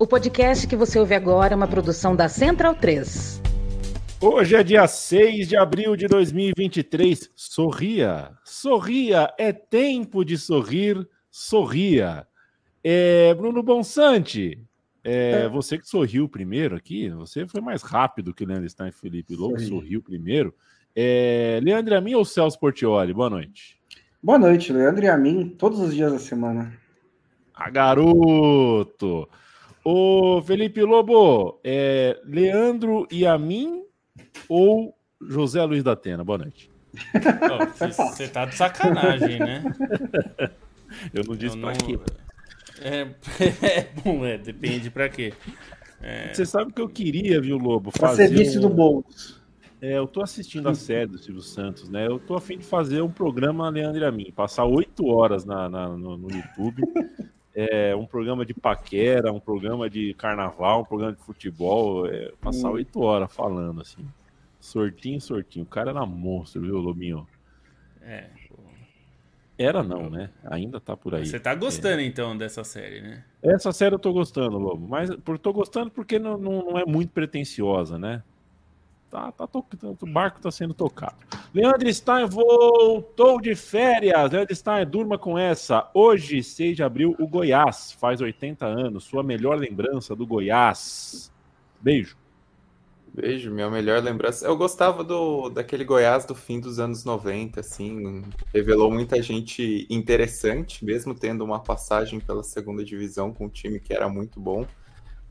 O podcast que você ouve agora é uma produção da Central 3. Hoje é dia 6 de abril de 2023. Sorria, sorria, é tempo de sorrir, sorria. É, Bruno Bonsante, é, é. você que sorriu primeiro aqui, você foi mais rápido que o Leandro Stein e Felipe Lobo, sorriu primeiro. É, Leandro Amin ou Celso Portioli? Boa noite. Boa noite, Leandro e a mim, todos os dias da semana. Ah, garoto! Ô, Felipe Lobo, é Leandro e a mim ou José Luiz da Atena? Boa noite. Você oh, tá de sacanagem, né? Eu não disse Eu pra não... quê. É, é, bom, é, depende pra quê. Você é... sabe o que eu queria, viu, Lobo? Pra fazer ser vice um... do Boulos. É, eu tô assistindo a série do Silvio Santos, né? Eu tô afim de fazer um programa Leandro e a mim, passar oito horas na, na no, no, YouTube. É, um programa de paquera, um programa de carnaval, um programa de futebol, é, passar hum. oito horas falando assim. Sortinho, sortinho. O cara era monstro, viu, Lobinho? É. Era não, né? Ainda tá por aí. Você tá gostando é. então dessa série, né? Essa série eu tô gostando, Lobo. Mas por, tô gostando porque não, não, não é muito pretensiosa, né? Tá, tá to... O barco está sendo tocado. Leandro Stein voltou de férias. Leandro Stein, durma com essa. Hoje, 6 de abril, o Goiás faz 80 anos. Sua melhor lembrança do Goiás. Beijo. Beijo, minha melhor lembrança. Eu gostava do daquele Goiás do fim dos anos 90, assim, revelou muita gente interessante, mesmo tendo uma passagem pela segunda divisão com um time que era muito bom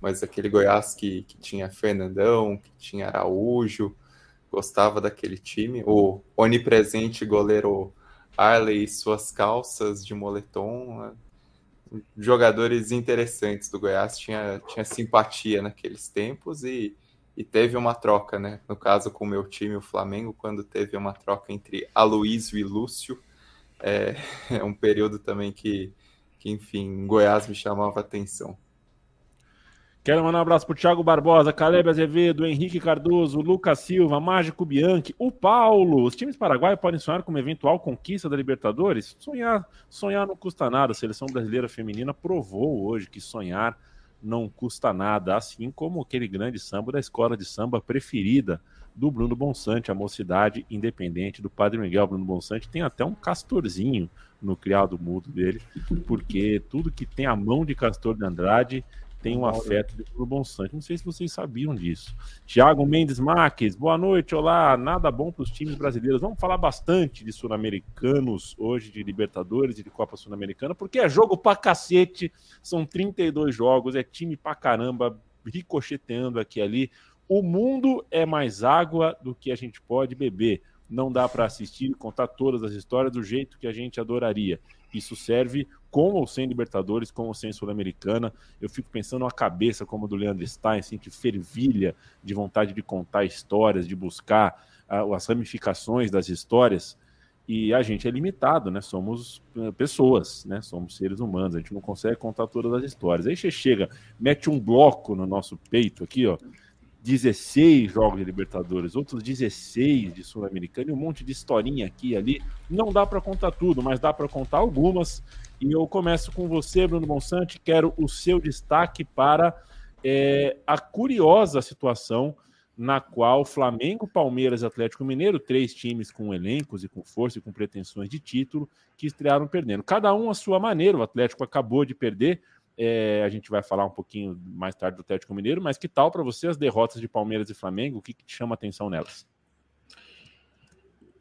mas aquele Goiás que, que tinha Fernandão, que tinha Araújo, gostava daquele time. O onipresente goleiro Arley e suas calças de moletom. Né? Jogadores interessantes do Goiás, tinha, tinha simpatia naqueles tempos e, e teve uma troca, né? No caso, com o meu time, o Flamengo, quando teve uma troca entre Aloísio e Lúcio. É, é um período também que, que, enfim, Goiás me chamava atenção. Quero mandar um abraço pro Thiago Barbosa, Caleb Azevedo, Henrique Cardoso, Lucas Silva, Mágico Bianchi, o Paulo. Os times paraguaios podem sonhar com uma eventual conquista da Libertadores? Sonhar, sonhar não custa nada. A seleção brasileira feminina provou hoje que sonhar não custa nada, assim como aquele grande samba da escola de samba preferida do Bruno Bonsante, a mocidade independente do Padre Miguel. Bruno Bonsante tem até um castorzinho no criado mudo dele, porque tudo que tem a mão de Castor de Andrade tem um afeto pelo Bonsante. Não sei se vocês sabiam disso. Tiago Mendes Marques, boa noite, olá. Nada bom para os times brasileiros. Vamos falar bastante de sul-americanos hoje, de Libertadores e de Copa Sul-Americana, porque é jogo pra cacete. São 32 jogos, é time pra caramba, ricocheteando aqui e ali. O mundo é mais água do que a gente pode beber. Não dá para assistir e contar todas as histórias do jeito que a gente adoraria. Isso serve com ou sem Libertadores, com ou sem Sul-Americana. Eu fico pensando uma cabeça como a do Leandro Stein, assim, que fervilha de vontade de contar histórias, de buscar uh, as ramificações das histórias. E a gente é limitado, né? Somos uh, pessoas, né? Somos seres humanos, a gente não consegue contar todas as histórias. Aí você chega, mete um bloco no nosso peito aqui, ó 16 jogos de Libertadores, outros 16 de Sul-Americana e um monte de historinha aqui e ali. Não dá para contar tudo, mas dá para contar algumas. E eu começo com você, Bruno Monsante. Quero o seu destaque para é, a curiosa situação na qual Flamengo, Palmeiras e Atlético Mineiro, três times com elencos e com força e com pretensões de título, que estrearam perdendo. Cada um à sua maneira. O Atlético acabou de perder é, a gente vai falar um pouquinho mais tarde do Atlético Mineiro, mas que tal para você as derrotas de Palmeiras e Flamengo? O que, que te chama atenção nelas?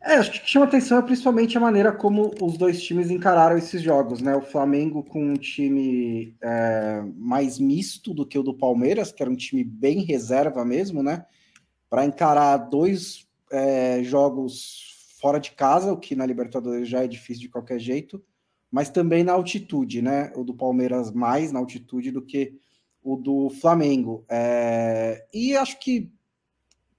É, acho que chama atenção é principalmente a maneira como os dois times encararam esses jogos, né? O Flamengo com um time é, mais misto do que o do Palmeiras, que era um time bem reserva mesmo, né? Para encarar dois é, jogos fora de casa, o que na Libertadores já é difícil de qualquer jeito mas também na altitude, né? O do Palmeiras mais na altitude do que o do Flamengo. É... E acho que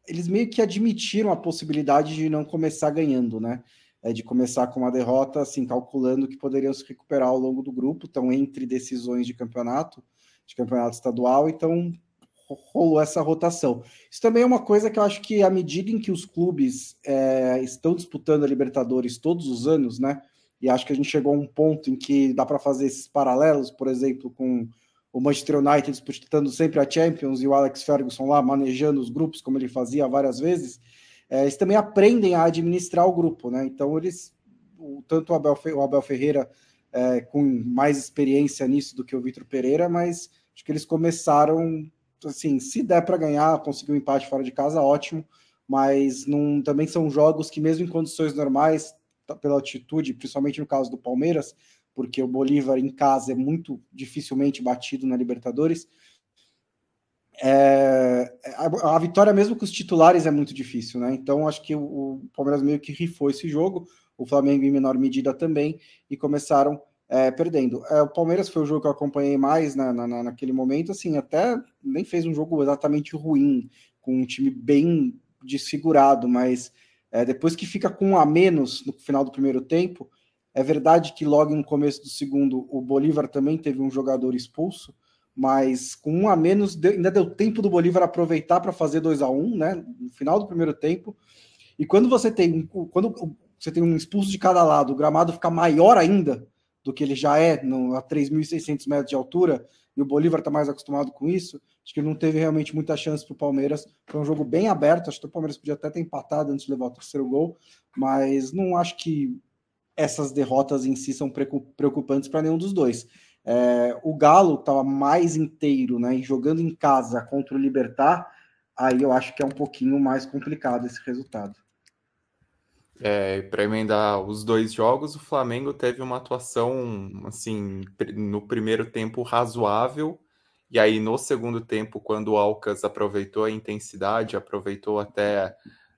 eles meio que admitiram a possibilidade de não começar ganhando, né? É de começar com uma derrota, assim, calculando que poderiam se recuperar ao longo do grupo, estão entre decisões de campeonato, de campeonato estadual, então rolou essa rotação. Isso também é uma coisa que eu acho que à medida em que os clubes é, estão disputando a Libertadores todos os anos, né? E acho que a gente chegou a um ponto em que dá para fazer esses paralelos, por exemplo, com o Manchester United disputando sempre a Champions e o Alex Ferguson lá manejando os grupos, como ele fazia várias vezes, é, eles também aprendem a administrar o grupo, né? Então eles, o, tanto o Abel, o Abel Ferreira é, com mais experiência nisso do que o Vitor Pereira, mas acho que eles começaram assim, se der para ganhar, conseguir um empate fora de casa, ótimo, mas também são jogos que mesmo em condições normais, pela altitude, principalmente no caso do Palmeiras, porque o Bolívar em casa é muito dificilmente batido na Libertadores. É, a, a, vitória mesmo com os titulares é muito difícil, né? Então acho que o, o Palmeiras meio que rifou esse jogo o Flamengo em menor medida também, e começaram é, perdendo. É, o Palmeiras foi o jogo que eu acompanhei mais na, na, naquele momento, assim, até nem fez um jogo exatamente ruim, com um time bem desfigurado, mas é, depois que fica com um a menos no final do primeiro tempo, é verdade que logo no começo do segundo o Bolívar também teve um jogador expulso, mas com um a menos deu, ainda deu tempo do Bolívar aproveitar para fazer 2 a 1 um, né? No final do primeiro tempo. E quando você tem quando você tem um expulso de cada lado, o gramado fica maior ainda do que ele já é, no, a 3.600 metros de altura, e o Bolívar está mais acostumado com isso, acho que não teve realmente muita chance para o Palmeiras. Foi um jogo bem aberto, acho que o Palmeiras podia até ter empatado antes de levar o terceiro gol, mas não acho que essas derrotas em si são preocupantes para nenhum dos dois. É, o Galo estava mais inteiro, né, jogando em casa contra o Libertar, aí eu acho que é um pouquinho mais complicado esse resultado. É, para emendar os dois jogos, o Flamengo teve uma atuação assim no primeiro tempo razoável, e aí no segundo tempo, quando o Alcas aproveitou a intensidade, aproveitou até,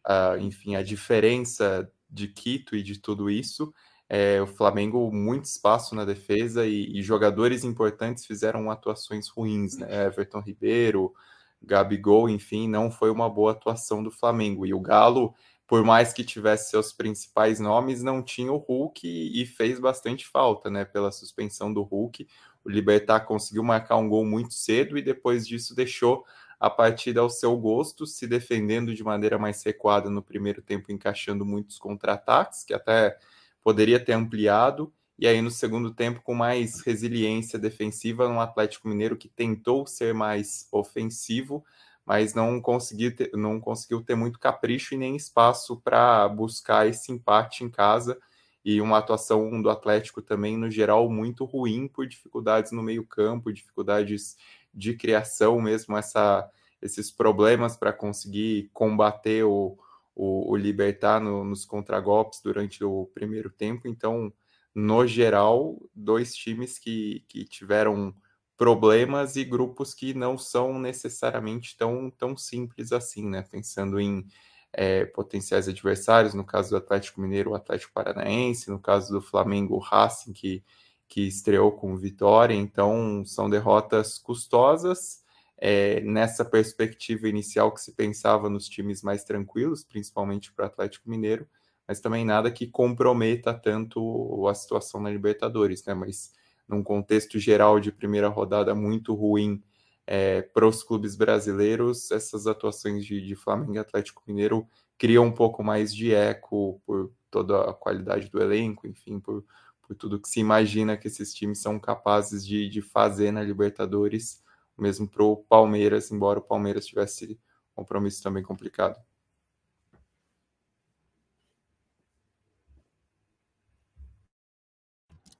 uh, enfim, a diferença de Quito e de tudo isso, é, o Flamengo muito espaço na defesa e, e, jogadores importantes fizeram atuações ruins, né? Everton Ribeiro, Gabigol, enfim, não foi uma boa atuação do Flamengo. E o Galo por mais que tivesse seus principais nomes, não tinha o Hulk e fez bastante falta, né? Pela suspensão do Hulk. O Libertar conseguiu marcar um gol muito cedo e depois disso deixou a partida ao seu gosto, se defendendo de maneira mais recuada no primeiro tempo, encaixando muitos contra-ataques, que até poderia ter ampliado. E aí, no segundo tempo, com mais resiliência defensiva, no Atlético Mineiro que tentou ser mais ofensivo, mas não conseguiu ter, não conseguiu ter muito capricho e nem espaço para buscar esse empate em casa e uma atuação do Atlético também no geral muito ruim por dificuldades no meio-campo, dificuldades de criação mesmo essa esses problemas para conseguir combater o, o, o Libertar no, nos contragolpes durante o primeiro tempo. Então, no geral, dois times que, que tiveram problemas e grupos que não são necessariamente tão, tão simples assim, né? Pensando em é, potenciais adversários, no caso do Atlético Mineiro, o Atlético Paranaense, no caso do Flamengo, o Racing, que, que estreou com vitória, então são derrotas custosas. É, nessa perspectiva inicial que se pensava nos times mais tranquilos, principalmente para o Atlético Mineiro, mas também nada que comprometa tanto a situação na Libertadores, né? Mas num contexto geral de primeira rodada muito ruim é, para os clubes brasileiros, essas atuações de, de Flamengo e Atlético Mineiro criam um pouco mais de eco por toda a qualidade do elenco, enfim, por, por tudo que se imagina que esses times são capazes de, de fazer na Libertadores, mesmo para o Palmeiras, embora o Palmeiras tivesse um compromisso também complicado.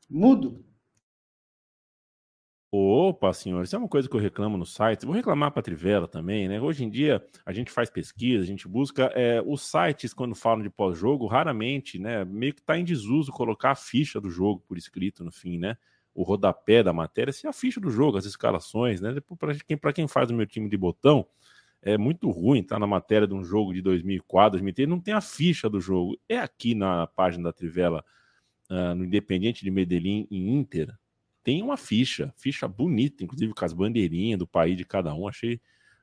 Mudo. Opa, senhor, isso é uma coisa que eu reclamo no site. Vou reclamar para a Trivela também, né? Hoje em dia a gente faz pesquisa, a gente busca. É, os sites, quando falam de pós-jogo, raramente, né? Meio que está em desuso colocar a ficha do jogo por escrito no fim, né? O rodapé da matéria, se a ficha do jogo, as escalações, né? Para quem, quem faz o meu time de botão, é muito ruim estar tá na matéria de um jogo de 2004, 2003, não tem a ficha do jogo. É aqui na página da Trivela, uh, no Independiente de Medellín e Inter, tem uma ficha, ficha bonita, inclusive com as bandeirinhas do país de cada um. Achei,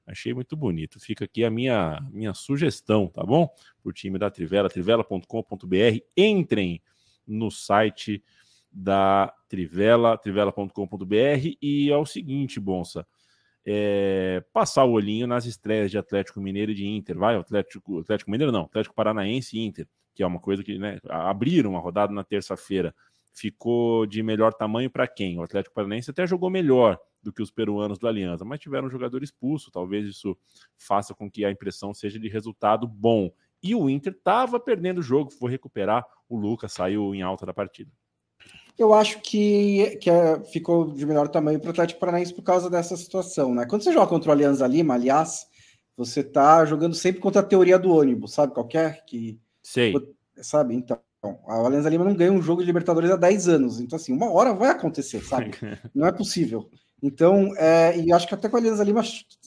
achei muito bonito. Fica aqui a minha, minha sugestão, tá bom? Para o time da Trivela, trivela.com.br. Entrem no site da Trivela, trivela.com.br. E é o seguinte, Bonsa. É, passar o olhinho nas estreias de Atlético Mineiro e de Inter, vai? Atlético, Atlético Mineiro não, Atlético Paranaense e Inter, que é uma coisa que né, abriram uma rodada na terça-feira ficou de melhor tamanho para quem? O Atlético Paranaense até jogou melhor do que os peruanos do Aliança, mas tiveram um jogador expulso. Talvez isso faça com que a impressão seja de resultado bom. E o Inter estava perdendo o jogo, foi recuperar. O Lucas saiu em alta da partida. Eu acho que, que é, ficou de melhor tamanho para o Atlético Paranaense por causa dessa situação, né? Quando você joga contra o Alianza Lima, aliás, você tá jogando sempre contra a teoria do ônibus, sabe? Qualquer que. Sei. Sabe? Então, a Alianza Lima não ganha um jogo de Libertadores há 10 anos. Então, assim, uma hora vai acontecer, sabe? Não é possível. Então, é, e acho que até com a Alianza Lima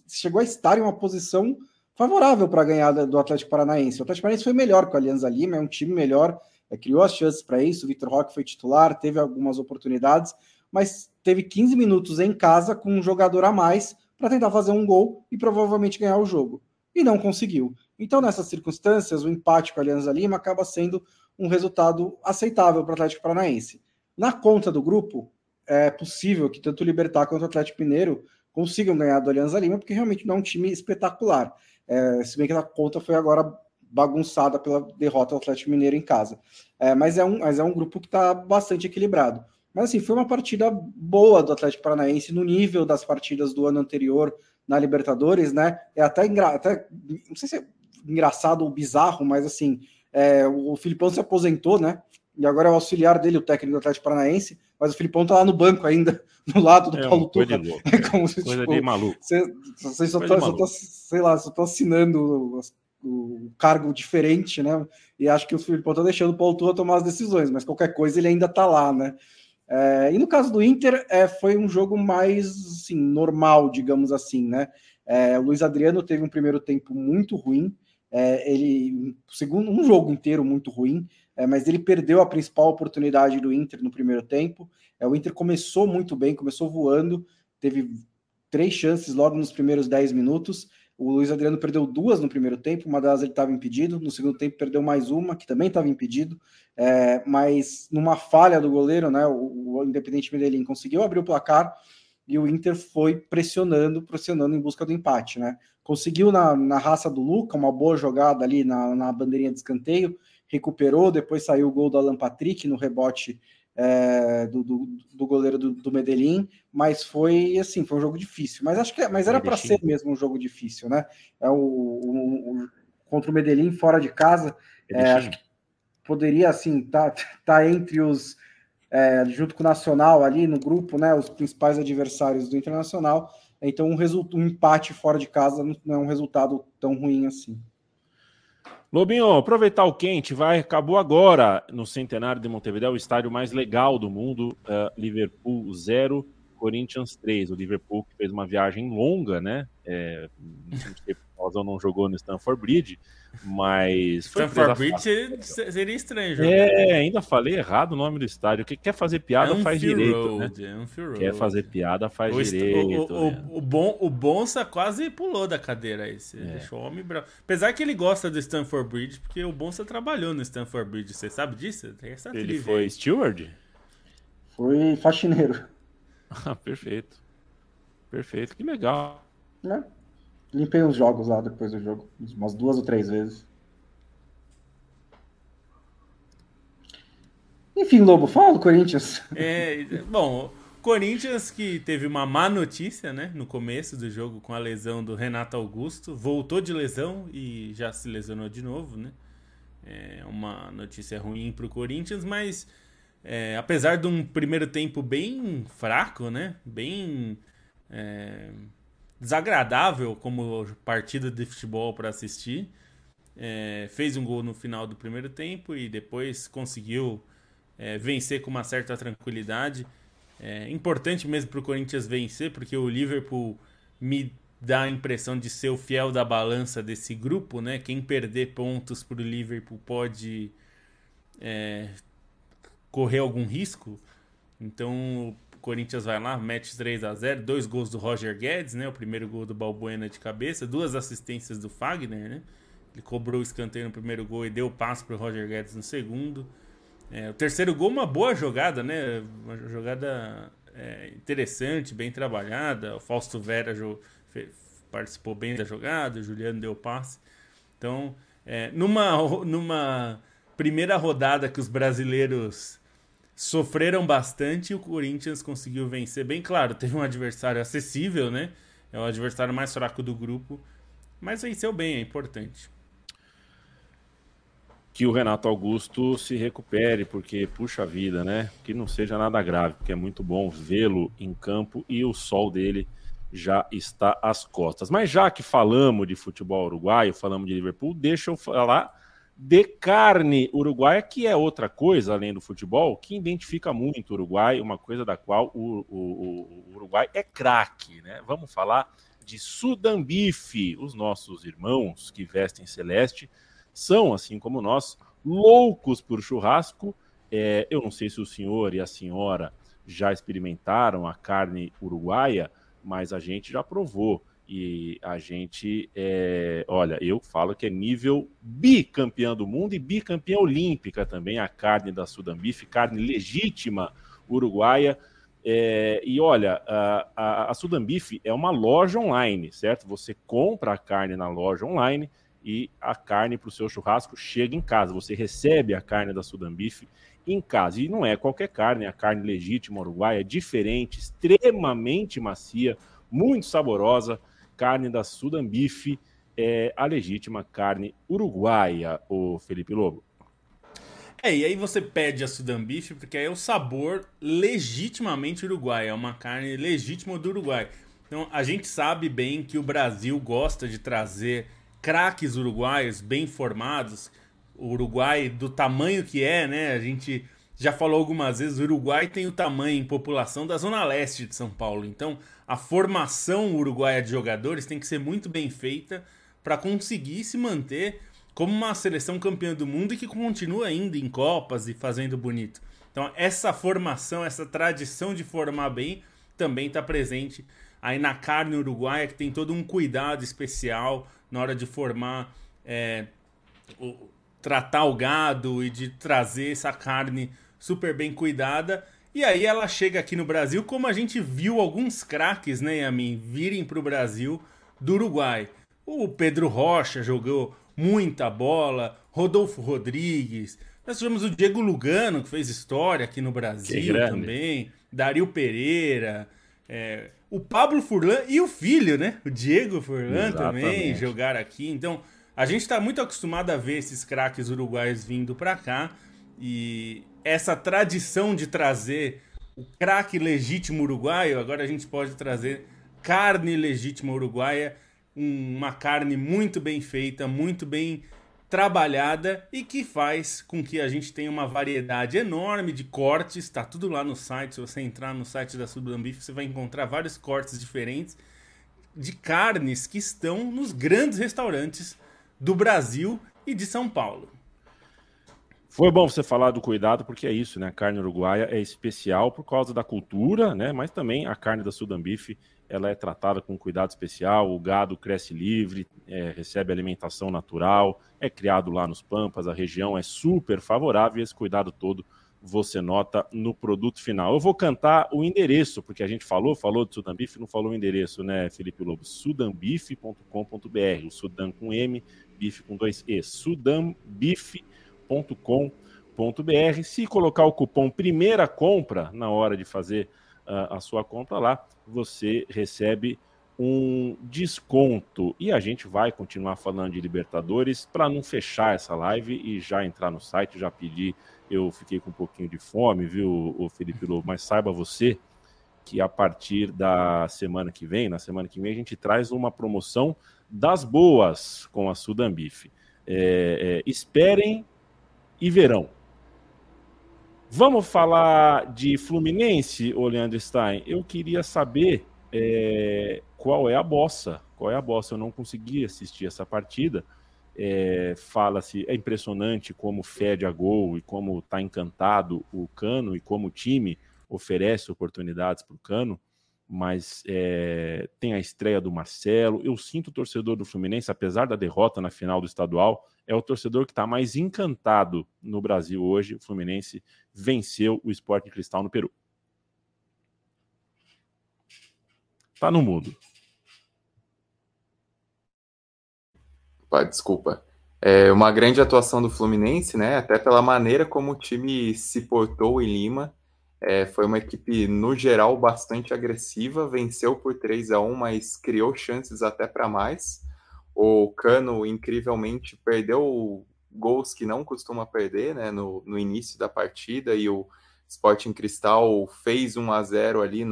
chegou a estar em uma posição favorável para ganhar do Atlético Paranaense. O Atlético Paranaense foi melhor com a Alianza Lima, é um time melhor, é, criou as chances para isso. O Vitor Roque foi titular, teve algumas oportunidades, mas teve 15 minutos em casa com um jogador a mais para tentar fazer um gol e provavelmente ganhar o jogo. E não conseguiu. Então, nessas circunstâncias, o empate com a Alianza Lima acaba sendo um resultado aceitável para o Atlético Paranaense. Na conta do grupo, é possível que tanto o Libertar quanto o Atlético Mineiro consigam ganhar do Alianza Lima, porque realmente não é um time espetacular. É, se bem que a conta foi agora bagunçada pela derrota do Atlético Mineiro em casa. É, mas, é um, mas é um grupo que está bastante equilibrado. Mas assim, foi uma partida boa do Atlético Paranaense no nível das partidas do ano anterior na Libertadores, né? É até, até não sei se é engraçado ou bizarro, mas assim, é, o Filipão se aposentou, né? E agora é o auxiliar dele, o técnico do Atlético Paranaense, mas o Filipão tá lá no banco ainda, no lado do é, Paulo Tuca. É como se, coisa tipo, de maluco. Você, você só, tá, só tá, sei lá, só tá assinando o cargo diferente, né? E acho que o Filipão tá deixando o Paulo Tuca tomar as decisões, mas qualquer coisa ele ainda tá lá, né? É, e no caso do Inter, é, foi um jogo mais assim, normal, digamos assim, né? É, o Luiz Adriano teve um primeiro tempo muito ruim, é, ele segundo um jogo inteiro muito ruim, é, mas ele perdeu a principal oportunidade do Inter no primeiro tempo. É, o Inter começou muito bem, começou voando, teve três chances logo nos primeiros 10 minutos. O Luiz Adriano perdeu duas no primeiro tempo, uma delas ele estava impedido, no segundo tempo perdeu mais uma, que também estava impedido, é, mas numa falha do goleiro, né, o, o Independente Medellín conseguiu abrir o placar e o Inter foi pressionando, pressionando em busca do empate, né? Conseguiu na, na raça do Luca uma boa jogada ali na, na bandeirinha de escanteio, recuperou, depois saiu o gol do Alan Patrick no rebote é, do, do, do, goleiro do, do, Medellín, mas foi assim, foi um jogo difícil. Mas acho que mas era para ser mesmo um jogo difícil, né? É o, o, o contra o Medellín fora de casa, é, acho que poderia assim tá, tá entre os é, junto com o Nacional ali no grupo, né? Os principais adversários do Internacional. Então um, um empate fora de casa não é um resultado tão ruim assim. Lobinho, aproveitar o quente, vai. Acabou agora no centenário de Montevideo, o estádio mais legal do mundo. Uh, Liverpool 0, Corinthians 3. O Liverpool que fez uma viagem longa, né? É, não não jogou no Stanford Bridge, mas. Stanford Bridge seria, seria estranho. É, ainda falei errado o nome do estádio. Que quer fazer piada é faz direito. Road, né? é quer fazer piada faz o direito. O, né? o, bom, o Bonsa quase pulou da cadeira aí. Você é. deixou o homem bravo. Apesar que ele gosta do Stanford Bridge, porque o Bonsa trabalhou no Stanford Bridge. Você sabe disso? ele foi aí. steward? Foi faxineiro. Ah, perfeito. Perfeito. Que legal. É. Limpei os jogos lá depois do jogo, umas duas ou três vezes. Enfim, Lobo, fala do Corinthians. É, bom, Corinthians que teve uma má notícia, né, no começo do jogo com a lesão do Renato Augusto, voltou de lesão e já se lesionou de novo, né? É uma notícia ruim para o Corinthians, mas é, apesar de um primeiro tempo bem fraco, né, bem é, desagradável como partida de futebol para assistir. É, fez um gol no final do primeiro tempo e depois conseguiu é, vencer com uma certa tranquilidade. É importante mesmo para o Corinthians vencer, porque o Liverpool me dá a impressão de ser o fiel da balança desse grupo, né? Quem perder pontos para o Liverpool pode é, correr algum risco. Então Corinthians vai lá, mete 3 a 0 dois gols do Roger Guedes, né? O primeiro gol do Balbuena de cabeça, duas assistências do Fagner, né? Ele cobrou o escanteio no primeiro gol e deu o passo para Roger Guedes no segundo. É, o terceiro gol, uma boa jogada, né? Uma jogada é, interessante, bem trabalhada. O Fausto Vera participou bem da jogada, o Juliano deu o passe. Então, é, numa, numa primeira rodada que os brasileiros sofreram bastante e o Corinthians conseguiu vencer bem claro. Teve um adversário acessível, né? É o adversário mais fraco do grupo, mas venceu bem, é importante. Que o Renato Augusto se recupere, porque puxa vida, né? Que não seja nada grave, porque é muito bom vê-lo em campo e o sol dele já está às costas. Mas já que falamos de futebol uruguaio, falamos de Liverpool, deixa eu falar de carne uruguaia, que é outra coisa além do futebol, que identifica muito o Uruguai, uma coisa da qual o, o, o Uruguai é craque, né? Vamos falar de Sudambife, os nossos irmãos que vestem celeste são, assim como nós, loucos por churrasco. É, eu não sei se o senhor e a senhora já experimentaram a carne uruguaia, mas a gente já provou. E a gente, é, olha, eu falo que é nível bicampeão do mundo e bicampeã olímpica também, a carne da Sudambife, carne legítima uruguaia. É, e olha, a, a, a Sudambife é uma loja online, certo? Você compra a carne na loja online e a carne para o seu churrasco chega em casa. Você recebe a carne da Sudambife em casa. E não é qualquer carne, é a carne legítima uruguaia, diferente, extremamente macia, muito saborosa carne da Sudambife, é a legítima carne uruguaia, o Felipe Lobo. É, e aí você pede a Sudambife, porque aí é o sabor legitimamente uruguaio, é uma carne legítima do Uruguai. Então a gente sabe bem que o Brasil gosta de trazer craques uruguaios bem formados, o Uruguai do tamanho que é, né? A gente já falou algumas vezes, o Uruguai tem o tamanho em população da zona leste de São Paulo. Então, a formação uruguaia de jogadores tem que ser muito bem feita para conseguir se manter como uma seleção campeã do mundo e que continua indo em copas e fazendo bonito. Então, essa formação, essa tradição de formar bem também está presente aí na carne uruguaia, que tem todo um cuidado especial na hora de formar, é, o, tratar o gado e de trazer essa carne super bem cuidada. E aí ela chega aqui no Brasil, como a gente viu alguns craques, né, Yamin, virem para o Brasil do Uruguai. O Pedro Rocha jogou muita bola, Rodolfo Rodrigues. Nós tivemos o Diego Lugano, que fez história aqui no Brasil também. Dario Pereira. É, o Pablo Furlan e o filho, né? O Diego Furlan Exatamente. também jogaram aqui. Então, a gente está muito acostumado a ver esses craques uruguaios vindo para cá. E essa tradição de trazer o craque legítimo uruguaio, agora a gente pode trazer carne legítima uruguaia, uma carne muito bem feita, muito bem trabalhada e que faz com que a gente tenha uma variedade enorme de cortes. Está tudo lá no site. Se você entrar no site da Sudambif, você vai encontrar vários cortes diferentes de carnes que estão nos grandes restaurantes do Brasil e de São Paulo. Foi bom você falar do cuidado, porque é isso, né? A carne uruguaia é especial por causa da cultura, né? Mas também a carne da Sudambife, ela é tratada com cuidado especial, o gado cresce livre, é, recebe alimentação natural, é criado lá nos Pampas, a região é super favorável e esse cuidado todo você nota no produto final. Eu vou cantar o endereço, porque a gente falou, falou de Sudambife, não falou o endereço, né, Felipe Lobo? sudambife.com.br, o Sudan com M, bife com dois E, sudambife.com.br com.br Se colocar o cupom primeira compra na hora de fazer uh, a sua compra lá, você recebe um desconto. E a gente vai continuar falando de Libertadores para não fechar essa live e já entrar no site, já pedir. Eu fiquei com um pouquinho de fome, viu, o Felipe Lobo? Mas saiba você que a partir da semana que vem, na semana que vem, a gente traz uma promoção das boas com a Sudambife. É, é, esperem e verão. Vamos falar de Fluminense, Leandro Stein? Eu queria saber é, qual é a bossa. Qual é a bossa? Eu não consegui assistir essa partida. É, Fala-se, é impressionante como fede a gol e como está encantado o Cano e como o time oferece oportunidades para o Cano mas é, tem a estreia do Marcelo. Eu sinto o torcedor do Fluminense, apesar da derrota na final do estadual, é o torcedor que está mais encantado no Brasil hoje. O Fluminense venceu o Esporte Cristal no Peru. Tá no mudo. Pá, desculpa. É uma grande atuação do Fluminense, né? Até pela maneira como o time se portou em Lima É, foi uma equipe, no geral, bastante agressiva, venceu por 3 a 1 mas criou chances até para mais. O Cano, incrivelmente, perdeu gols que não costuma perder né, no, no início da partida, e o Sporting Cristal fez 1 a 0 ali,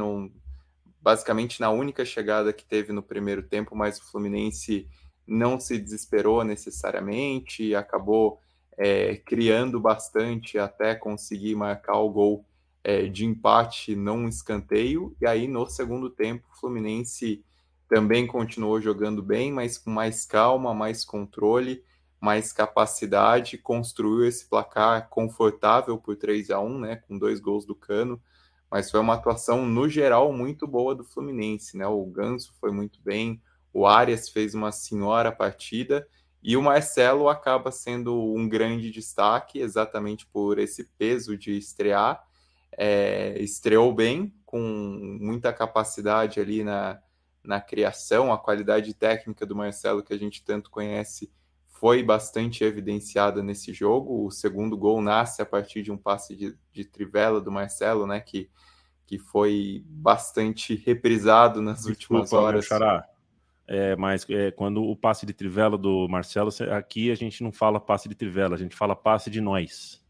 basicamente na única chegada que teve no primeiro tempo, mas o Fluminense não se desesperou necessariamente, acabou é, criando bastante até conseguir marcar o gol é, de empate num escanteio, e aí no segundo tempo o Fluminense também continuou jogando bem, mas com mais calma, mais controle, mais capacidade, construiu esse placar confortável por 3 a 1 né, com dois gols do Cano, mas foi uma atuação no geral muito boa do Fluminense, né? O Ganso foi muito bem, o Arias fez uma senhora partida e o Marcelo acaba sendo um grande destaque exatamente por esse peso de estrear é, estreou bem, com muita capacidade ali na, na criação, a qualidade técnica do Marcelo que a gente tanto conhece foi bastante evidenciada nesse jogo. O segundo gol nasce a partir de um passe de, de trivela do Marcelo, né, que, que foi bastante reprisado nas Desculpa, últimas horas. Xará. É, mas é, quando o passe de trivela do Marcelo, aqui a gente não fala passe de trivela, a gente fala passe de nós.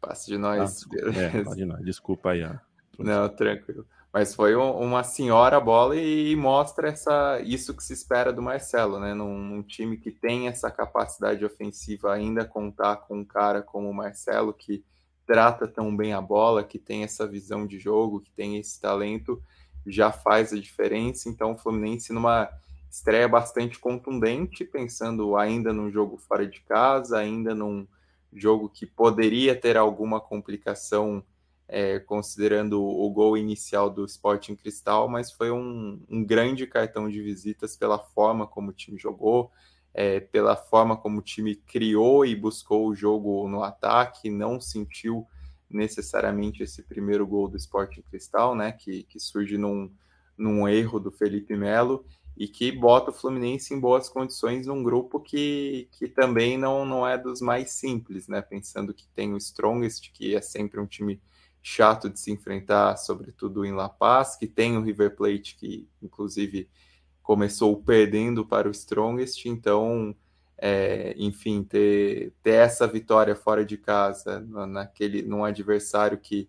Passe de nós. Ah, é, de nós. Desculpa aí. Ó. Não, tranquilo. Mas foi um, uma senhora bola e, mostra essa, isso que se espera do Marcelo, né? Num, num, time que tem essa capacidade ofensiva, ainda contar com um cara como o Marcelo, que trata tão bem a bola, que tem essa visão de jogo, que tem esse talento, já faz a diferença. Então, o Fluminense, numa estreia bastante contundente, pensando ainda num jogo fora de casa, ainda num jogo que poderia ter alguma complicação, é, considerando o gol inicial do Sporting Cristal, mas foi um, um, grande cartão de visitas pela forma como o time jogou, é, pela forma como o time criou e buscou o jogo no ataque, não sentiu necessariamente esse primeiro gol do Sporting Cristal, né, que, que surge num, num erro do Felipe Melo, e que bota o Fluminense em boas condições num grupo que, que também não, não é dos mais simples, né? Pensando que tem o Strongest, que é sempre um time chato de se enfrentar, sobretudo em La Paz, que tem o River Plate, que inclusive começou perdendo para o Strongest, então, é, enfim, ter, ter essa vitória fora de casa, naquele, num adversário que,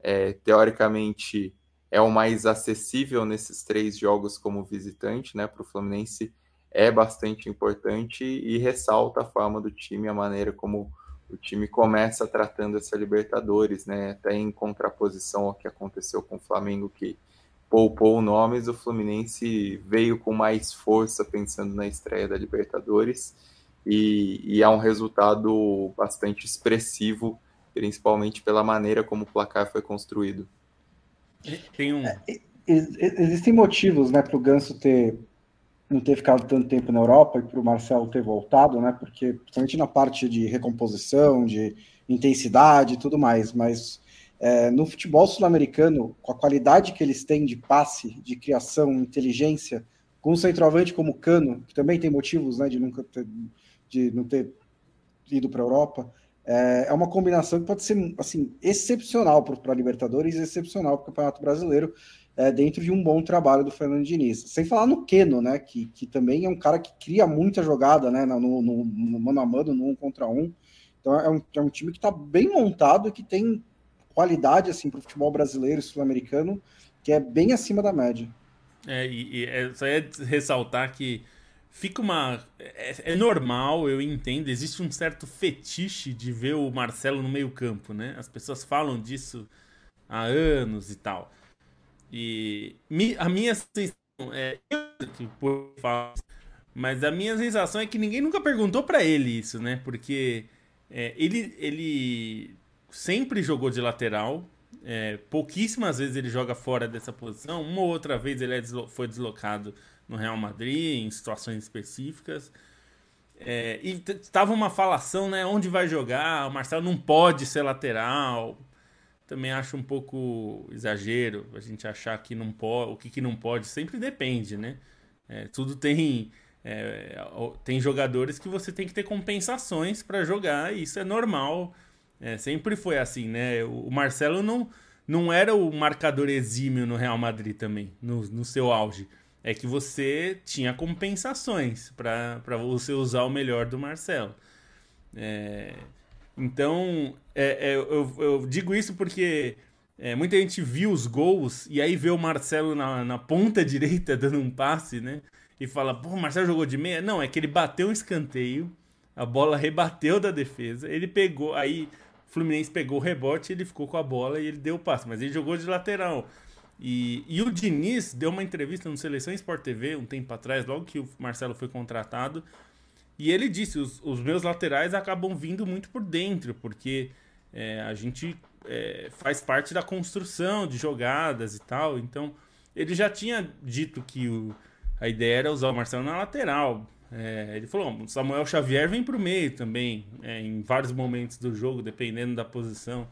é, teoricamente, é o mais acessível nesses três jogos como visitante, né? Para o Fluminense é bastante importante e ressalta a forma do time, a maneira como o time começa tratando essa Libertadores, né? Até em contraposição ao que aconteceu com o Flamengo, que poupou nomes, o Fluminense veio com mais força pensando na estreia da Libertadores e, e é um resultado bastante expressivo, principalmente pela maneira como o placar foi construído. Tem um. É, existem motivos, né, para o Ganso ter não ter ficado tanto tempo na Europa e para o Marcelo ter voltado, né? Porque principalmente na parte de recomposição, de intensidade e tudo mais, mas é, no futebol sul-americano, com a qualidade que eles têm de passe, de criação, inteligência, com um centroavante como Cano, que também tem motivos, né, de nunca ter, de não ter ido para a Europa, é, é uma combinação que pode ser assim excepcional para a Libertadores, excepcional para o Campeonato Brasileiro, é, dentro de um bom trabalho do Fernando Diniz. Sem falar no Keno, né, que, que também é um cara que cria muita jogada, né, no, no, no mano a mano, no um contra um. Então é um, é um time que está bem montado e que tem qualidade assim para o futebol brasileiro e sul-americano, que é bem acima da média. É, e, é, só ia ressaltar que fica uma. É, é, normal, eu entendo. Existe um certo fetiche de ver o Marcelo no meio-campo, né? As pessoas falam disso há anos e tal. E mi, a minha sensação é. Mas a minha sensação é que ninguém nunca perguntou para ele isso, né? Porque é, ele, ele sempre jogou de lateral. É, pouquíssimas vezes ele joga fora dessa posição. Uma ou outra vez ele é deslo foi deslocado no Real Madrid, em situações específicas. É, e estava uma falação, né? Onde vai jogar? O Marcelo não pode ser lateral. Também acho um pouco exagero a gente achar que não pode, o que, que não pode. Sempre depende, né? É, tudo tem é, tem jogadores que você tem que ter compensações para jogar. E isso é normal. É, sempre foi assim, né? O Marcelo não não era o marcador exímio no Real Madrid também, no, no seu auge. É que você tinha compensações para você usar o melhor do Marcelo. É, então, é, é, eu, eu, digo isso porque é, muita gente viu os gols e aí vê o Marcelo na, na ponta direita dando um passe, né? E fala, pô, o Marcelo jogou de meia? Não, é que ele bateu um escanteio, a bola rebateu da defesa, ele pegou, aí Fluminense pegou o rebote, ele ficou com a bola e ele deu o passe, mas ele jogou de lateral. E, e o Diniz deu uma entrevista no Seleção Sport TV um tempo atrás, logo que o Marcelo foi contratado, e ele disse: os, os meus laterais acabam vindo muito por dentro, porque é, a gente é, faz parte da construção de jogadas e tal. Então, ele já tinha dito que o, a ideia era usar o Marcelo na lateral. É, ele falou: o Samuel Xavier vem para o meio também, é, em vários momentos do jogo, dependendo da posição.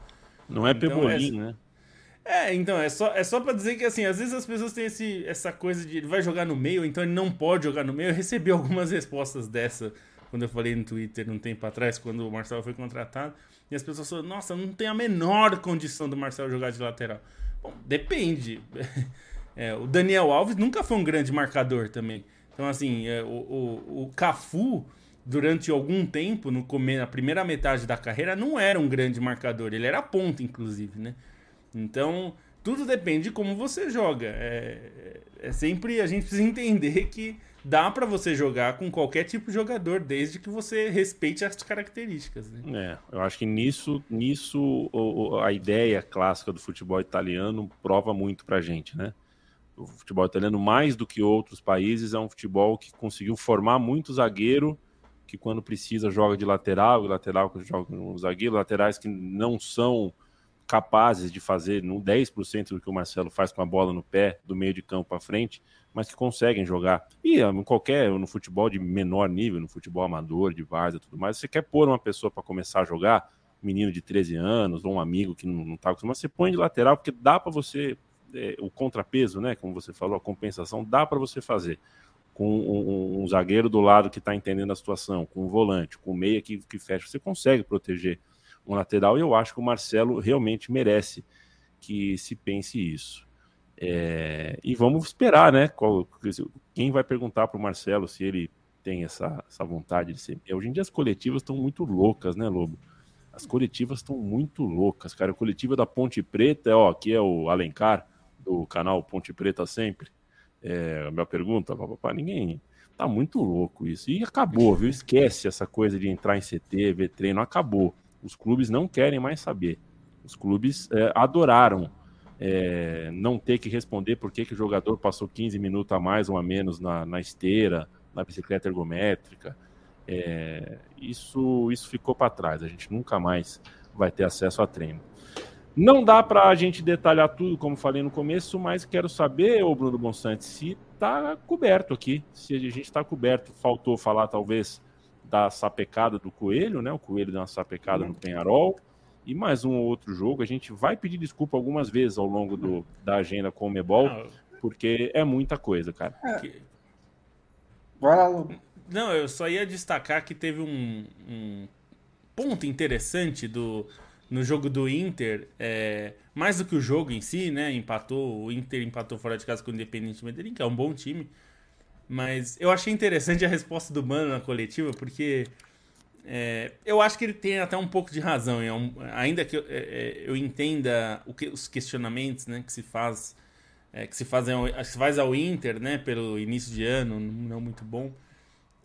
Não é então, Pebolim, é, né? É, então, é só, é só pra dizer que, assim, às vezes as pessoas têm esse, essa coisa de ele vai jogar no meio, então ele não pode jogar no meio. Eu recebi algumas respostas dessa quando eu falei no Twitter um tempo atrás, quando o Marcelo foi contratado. E as pessoas falaram, nossa, não tem a menor condição do Marcelo jogar de lateral. Bom, depende. É, o Daniel Alves nunca foi um grande marcador também. Então, assim, é, o, o, o Cafu, durante algum tempo, no come, na primeira metade da carreira, não era um grande marcador. Ele era ponta, inclusive, né? Então, tudo depende de como você joga. É, é sempre a gente precisa entender que dá para você jogar com qualquer tipo de jogador, desde que você respeite as características. Né? É, eu acho que nisso, nisso a ideia clássica do futebol italiano prova muito pra gente, né? O futebol italiano, mais do que outros países, é um futebol que conseguiu formar muito zagueiro que quando precisa joga de lateral, e lateral que joga no zagueiro, laterais que não são capazes de fazer no 10% do que o Marcelo faz com a bola no pé, do meio de campo para frente, mas que conseguem jogar. E em ah, qualquer, no futebol de menor nível, no futebol amador, de várzea tudo mais, você quer pôr uma pessoa para começar a jogar, menino de 13 anos, ou um amigo que não está acostumado, você põe de lateral, porque dá para você, é, o contrapeso, né, como você falou, a compensação, dá para você fazer. Com um, um, um, zagueiro do lado que está entendendo a situação, com um volante, com um meia que, que fecha, você consegue proteger um lateral, e eu acho que o Marcelo realmente merece que se pense isso. É, e vamos esperar, né? Qual, quem vai perguntar para o Marcelo se ele tem essa, essa vontade de ser. Hoje em dia as coletivas estão muito loucas, né, Lobo? As coletivas estão muito loucas, cara. A coletiva da Ponte Preta, ó, aqui é o Alencar, do canal Ponte Preta Sempre. É, a minha pergunta, papai, ninguém. Tá muito louco isso. E acabou, viu? Esquece essa coisa de entrar em CT, ver treino, acabou. Os clubes não querem mais saber. Os clubes é, adoraram é, não ter que responder por que, que o jogador passou 15 minutos a mais ou a menos na, na esteira, na bicicleta ergométrica. É, isso, isso ficou para trás. A gente nunca mais vai ter acesso a treino. Não dá para a gente detalhar tudo, como falei no começo, mas quero saber, ô Bruno Bonsante, se está coberto aqui, se a gente está coberto. Faltou falar, talvez, da sapecada do Coelho, né? O Coelho deu uma sapecada no Penharol e mais um ou outro jogo. A gente vai pedir desculpa algumas vezes ao longo do, da agenda com o Mebol, porque é muita coisa, cara. É. Não, eu só ia destacar que teve um, um ponto interessante do, no jogo do Inter, é, mais do que o jogo em si, né? Empatou, o Inter empatou fora de casa com o Independente Medellín, que é um bom time. Mas eu achei interessante a resposta do Mano na coletiva, porque é, eu acho que ele tem até um pouco de razão. É ainda que eu, é, é, eu entenda que, os questionamentos né, que se faz é, que se fazem ao, se faz ao Inter, né, pelo início de ano, não muito bom.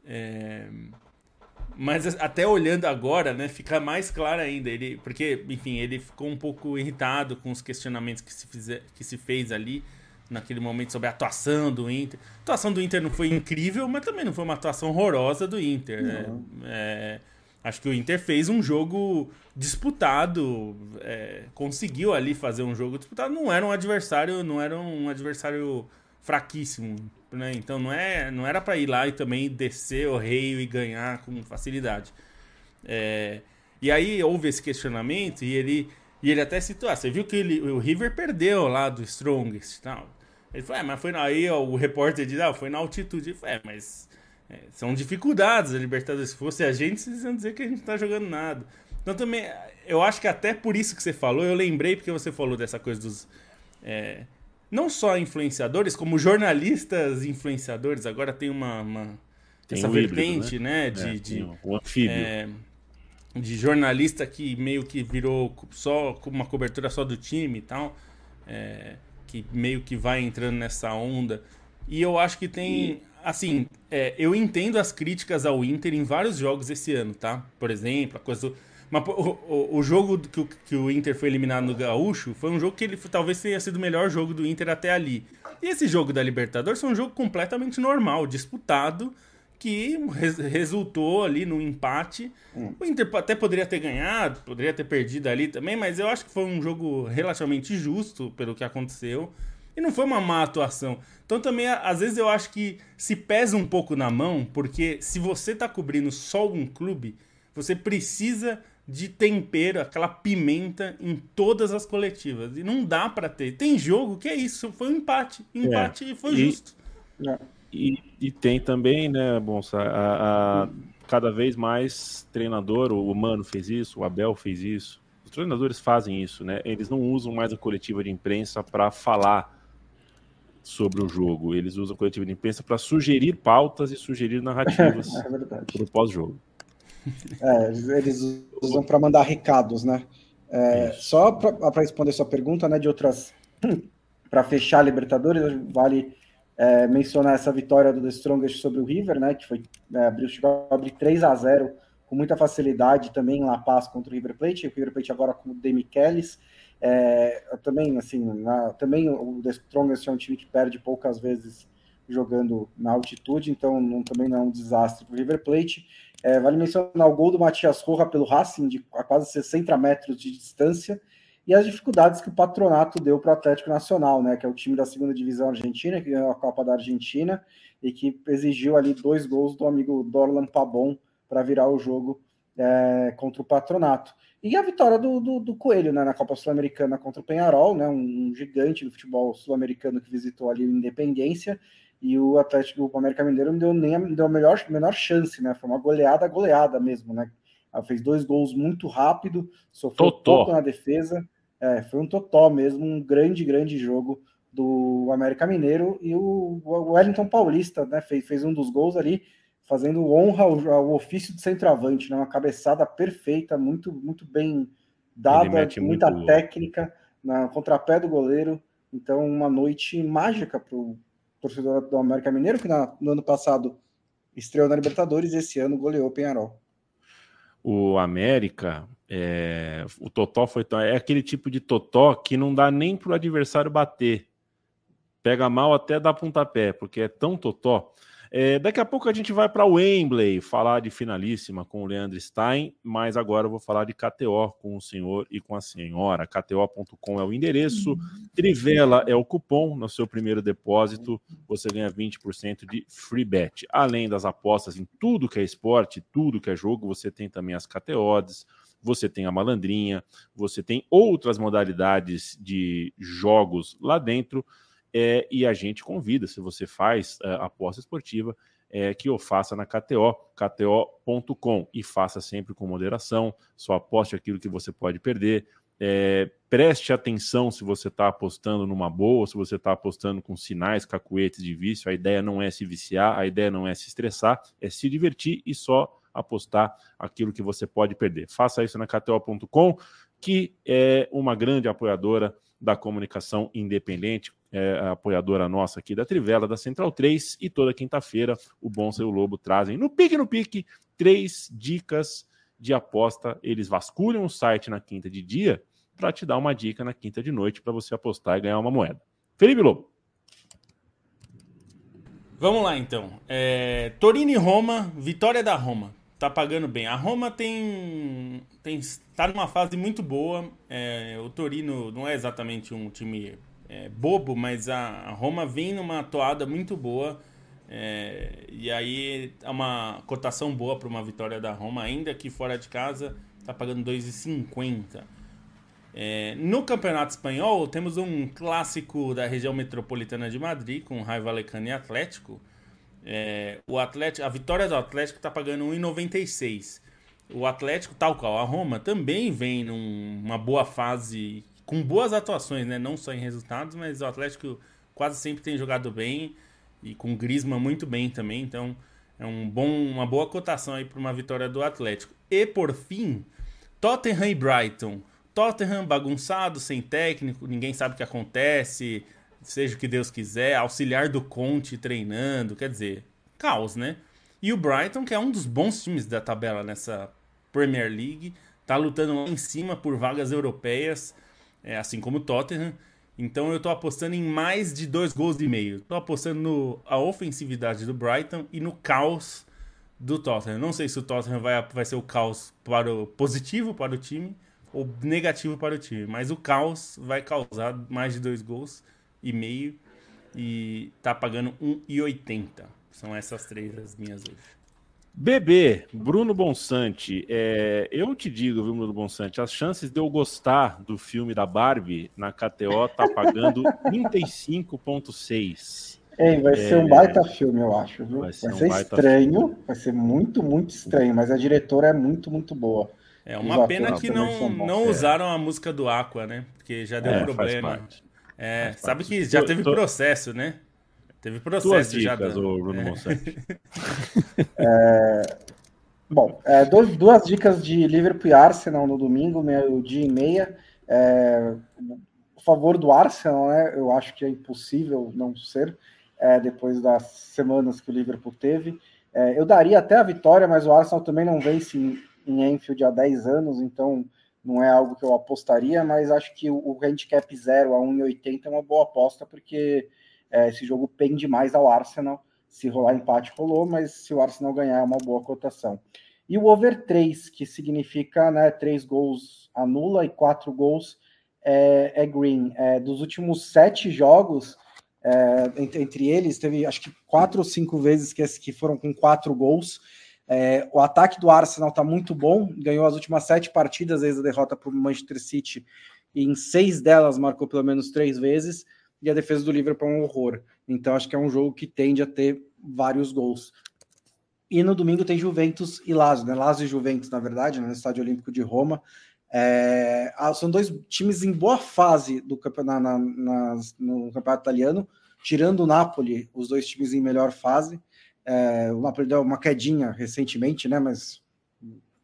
É, mas até olhando agora, né, fica mais claro ainda. Ele, porque, enfim, ele ficou um pouco irritado com os questionamentos que se, fizer, que se fez ali naquele momento sobre a atuação do Inter. A atuação do Inter não foi incrível, mas também não foi uma atuação horrorosa do Inter. Né? É, acho que o Inter fez um jogo disputado, é, conseguiu ali fazer um jogo disputado. Não era um adversário, não era um adversário fraquíssimo, né? Então não é, não era para ir lá e também descer o rei e ganhar com facilidade. É, e aí houve esse questionamento e ele e ele até citou, ah, você viu que ele, o River perdeu lá do Strongest e tal. Ele falou, é, mas foi na, aí ó, o repórter diz, ah, foi na altitude. Ele falou, é, mas é, são dificuldades a Libertadores. Se fosse a gente, vocês iam dizer que a gente não tá jogando nada. Então também, eu acho que até por isso que você falou, eu lembrei porque você falou dessa coisa dos. É, não só influenciadores, como jornalistas influenciadores. Agora tem uma. uma Tem essa um híbrido, vertente, né? É, de, de, tem um anfíbio. De jornalista que meio que virou só com uma cobertura só do time e tal, é, que meio que vai entrando nessa onda. E eu acho que tem, assim, é, eu entendo as críticas ao Inter em vários jogos esse ano, tá? Por exemplo, a coisa do, mas, o, o- o jogo que o, que o Inter foi eliminado no Gaúcho foi um jogo que ele talvez tenha sido o melhor jogo do Inter até ali. E esse jogo da Libertadores foi um jogo completamente normal, disputado, que res- resultou ali no empate. O Inter até poderia ter ganhado, poderia ter perdido ali também, mas eu acho que foi um jogo relativamente justo pelo que aconteceu. E não foi uma má atuação. Então também, às vezes eu acho que se pesa um pouco na mão, porque se você tá cobrindo só um clube, você precisa de tempero, aquela pimenta em todas as coletivas. E não dá pra ter. Tem jogo que é isso, foi um empate. Empate e foi justo. E, e tem também, né, Bonsa, a, a- cada vez mais treinador, o Mano fez isso, o Abel fez isso, os treinadores fazem isso, né? Eles não usam mais a coletiva de imprensa para falar sobre o jogo, eles usam a coletiva de imprensa para sugerir pautas e sugerir narrativas É para o pós-jogo. É, eles- usam para mandar recados, né? É, só para responder sua pergunta, né, de outras. Para fechar a Libertadores, vale é, mencionar essa vitória do The Strongest sobre o River, né? Que foi é, abriu, chegou a abrir 3 a 0 com muita facilidade também em La Paz contra o River Plate. O River Plate agora com o Demichelis. É, eu também, assim, na- também o The Strongest é um time que perde poucas vezes jogando na altitude, então não, também não é um desastre para o River Plate. É, vale mencionar o gol do Matias Roja pelo Racing, de a quase 60 metros de distância, e as dificuldades que o patronato deu para o Atlético Nacional, né, que é o time da segunda divisão argentina, que ganhou a Copa da Argentina, e que exigiu ali dois gols do amigo Dorlan Pabon para virar o jogo é, contra o patronato. E a vitória do, do, do Coelho né, na Copa Sul-Americana contra o Penharol, né, um, gigante do futebol sul-americano que visitou ali o Independência, e o Atlético do América Mineiro não deu nem a, deu a melhor, menor chance, né? Foi uma goleada, goleada mesmo, né? Ela fez dois gols muito rápido, sofreu Totó. pouco na defesa. É, foi um totó mesmo, um grande, grande jogo do América Mineiro e o, Wellington Paulista, né? Fez, fez um dos gols ali, fazendo honra ao, ao ofício de centroavante, né? Uma cabeçada perfeita, muito, muito bem dada, muita muito- técnica na contrapé do goleiro. Então, uma noite mágica para o torcedor do América Mineiro, que na- no ano passado estreou na Libertadores e esse ano goleou o Penharol. O América, é, o Totó foi é aquele tipo de Totó que não dá nem pro adversário bater. Pega mal até dar pontapé, porque é tão Totó. É, daqui a pouco a gente vai para Wembley falar de finalíssima com o Leandro Stein, mas agora eu vou falar de KTO com o senhor e com a senhora. KTO.com é o endereço, Trivela é o cupom no seu primeiro depósito, você ganha 20% de free bet. Além das apostas em tudo que é esporte, tudo que é jogo, você tem também as KTOs, você tem a malandrinha, você tem outras modalidades de jogos lá dentro. é, e a gente convida, se você faz é, aposta esportiva, é, que o faça na KTO, KTO.com, e faça sempre com moderação, só aposte aquilo que você pode perder. É, preste atenção se você está apostando numa boa, se você está apostando com sinais, cacuetes de vício. A ideia não é se viciar, a ideia não é se estressar, é se divertir e só apostar aquilo que você pode perder. Faça isso na KTO.com, que é uma grande apoiadora da comunicação independente, é apoiadora nossa aqui da Trivela, da Central 3, e toda quinta-feira o Bonsa e o Lobo trazem no Pique no Pique três dicas de aposta. Eles vasculham o site na quinta de dia para te dar uma dica na quinta de noite para você apostar e ganhar uma moeda. Felipe Lobo. Vamos lá então. É, Torino e Roma, vitória da Roma. Tá pagando bem. A Roma tem, tem tá numa fase muito boa. É, o Torino não é exatamente um time é, bobo, mas a, Roma vem numa toada muito boa. É, e aí é uma cotação boa para uma vitória da Roma, ainda que fora de casa, tá pagando 2,50. É, no Campeonato Espanhol, temos um clássico da região metropolitana de Madrid, com Raio Vallecano e Atlético. É, o Atlético. A vitória do Atlético está pagando 1,96. o Atlético, tal qual a Roma, também vem numa boa fase, com boas atuações, né? Não só em resultados, mas o Atlético quase sempre tem jogado bem e com o Griezmann muito bem também, então é um bom, uma boa cotação aí para uma vitória do Atlético. E por fim, Tottenham e Brighton. Tottenham bagunçado, sem técnico, ninguém sabe o que acontece, seja o que Deus quiser, auxiliar do Conte treinando, quer dizer, caos, né? E o Brighton, que é um dos bons times da tabela nessa Premier League, tá lutando lá em cima por vagas europeias, é, assim como o Tottenham. Então eu tô apostando em mais de dois gols e meio. Tô apostando no a ofensividade do Brighton e no caos do Tottenham. Não sei se o Tottenham vai, vai ser o caos para o positivo para o time ou negativo para o time, mas o caos vai causar mais de dois gols e meio e tá pagando 1,80. São essas três as minhas hoje. Bebê, Bruno Bonsante, é, eu te digo, viu, Bruno Bonsante, as chances de eu gostar do filme da Barbie na KTO tá pagando 35,6. Ei, vai é, ser um baita filme, eu acho, viu? Vai ser, vai ser um estranho, filme. vai ser muito, muito estranho, mas a diretora é muito, muito boa. É uma pena que não, não é. usaram a música do Aqua, né? Porque já deu é, problema. É, sabe que já teve processo, né? Teve processo Tuas dicas, já. O Bruno é. é, bom, é, dois, duas dicas de Liverpool e Arsenal no domingo, meio dia e meia. É, a favor do Arsenal, né? Eu acho que é impossível não ser, é, depois das semanas que o Liverpool teve. É, eu daria até a vitória, mas o Arsenal também não vence em, em Enfield há 10 anos, então não é algo que eu apostaria, mas acho que o, handicap 0 a 1,80 é uma boa aposta, porque é, esse jogo pende mais ao Arsenal. Se rolar empate, rolou, mas se o Arsenal ganhar, é uma boa cotação. E o over 3, que significa né, 3 gols anula e 4 gols é, é green. É, dos últimos sete jogos, é, entre, entre, eles, teve acho que quatro ou cinco vezes que, que foram com quatro gols. É, o ataque do Arsenal está muito bom, ganhou as últimas sete partidas desde a derrota para o Manchester City, e em seis delas marcou pelo menos três vezes e a defesa do Liverpool é um horror. Então acho que é um jogo que tende a ter vários gols. E no domingo tem Juventus e Lazio, né? Lazio e Juventus, na verdade, né? no Estádio Olímpico de Roma. É... são dois times em boa fase do campeonato, na, na, no campeonato italiano, tirando o Napoli, os dois times em melhor fase. É... Napoli deu uma quedinha recentemente, né? Mas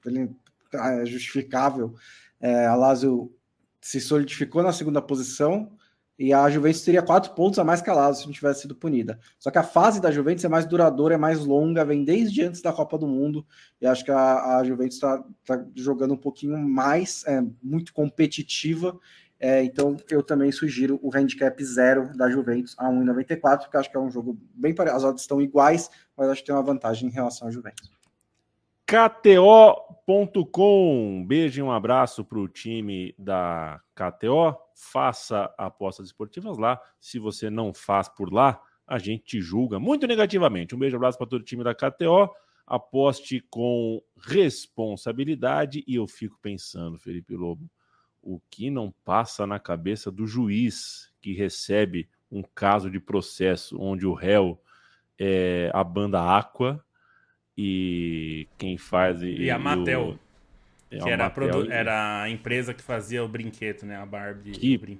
ele é justificável. É, a Lazio se solidificou na segunda posição e a Juventus teria quatro pontos a mais que a Lazio se não tivesse sido punida. Só que a fase da Juventus é mais duradoura, é mais longa, vem desde antes da Copa do Mundo. E acho que a, a Juventus está tá jogando um pouquinho mais, é, muito competitiva. É, então eu também sugiro o handicap zero da Juventus a 1,94, porque acho que é um jogo bem parecido. As odds estão iguais, mas acho que tem uma vantagem em relação à Juventus. KTO.com. Beijo e um abraço para o time da KTO. Faça apostas esportivas lá. Se você não faz por lá, a gente te julga muito negativamente. Um beijo e abraço para todo o time da KTO. Aposte com responsabilidade. E eu fico pensando, Felipe Lobo, o que não passa na cabeça do juiz que recebe um caso de processo onde o réu é a banda Aqua e quem faz. E, e a Mattel. O, é que era, Mattel, a era a empresa que fazia o brinquedo, né? A Barbie. Que,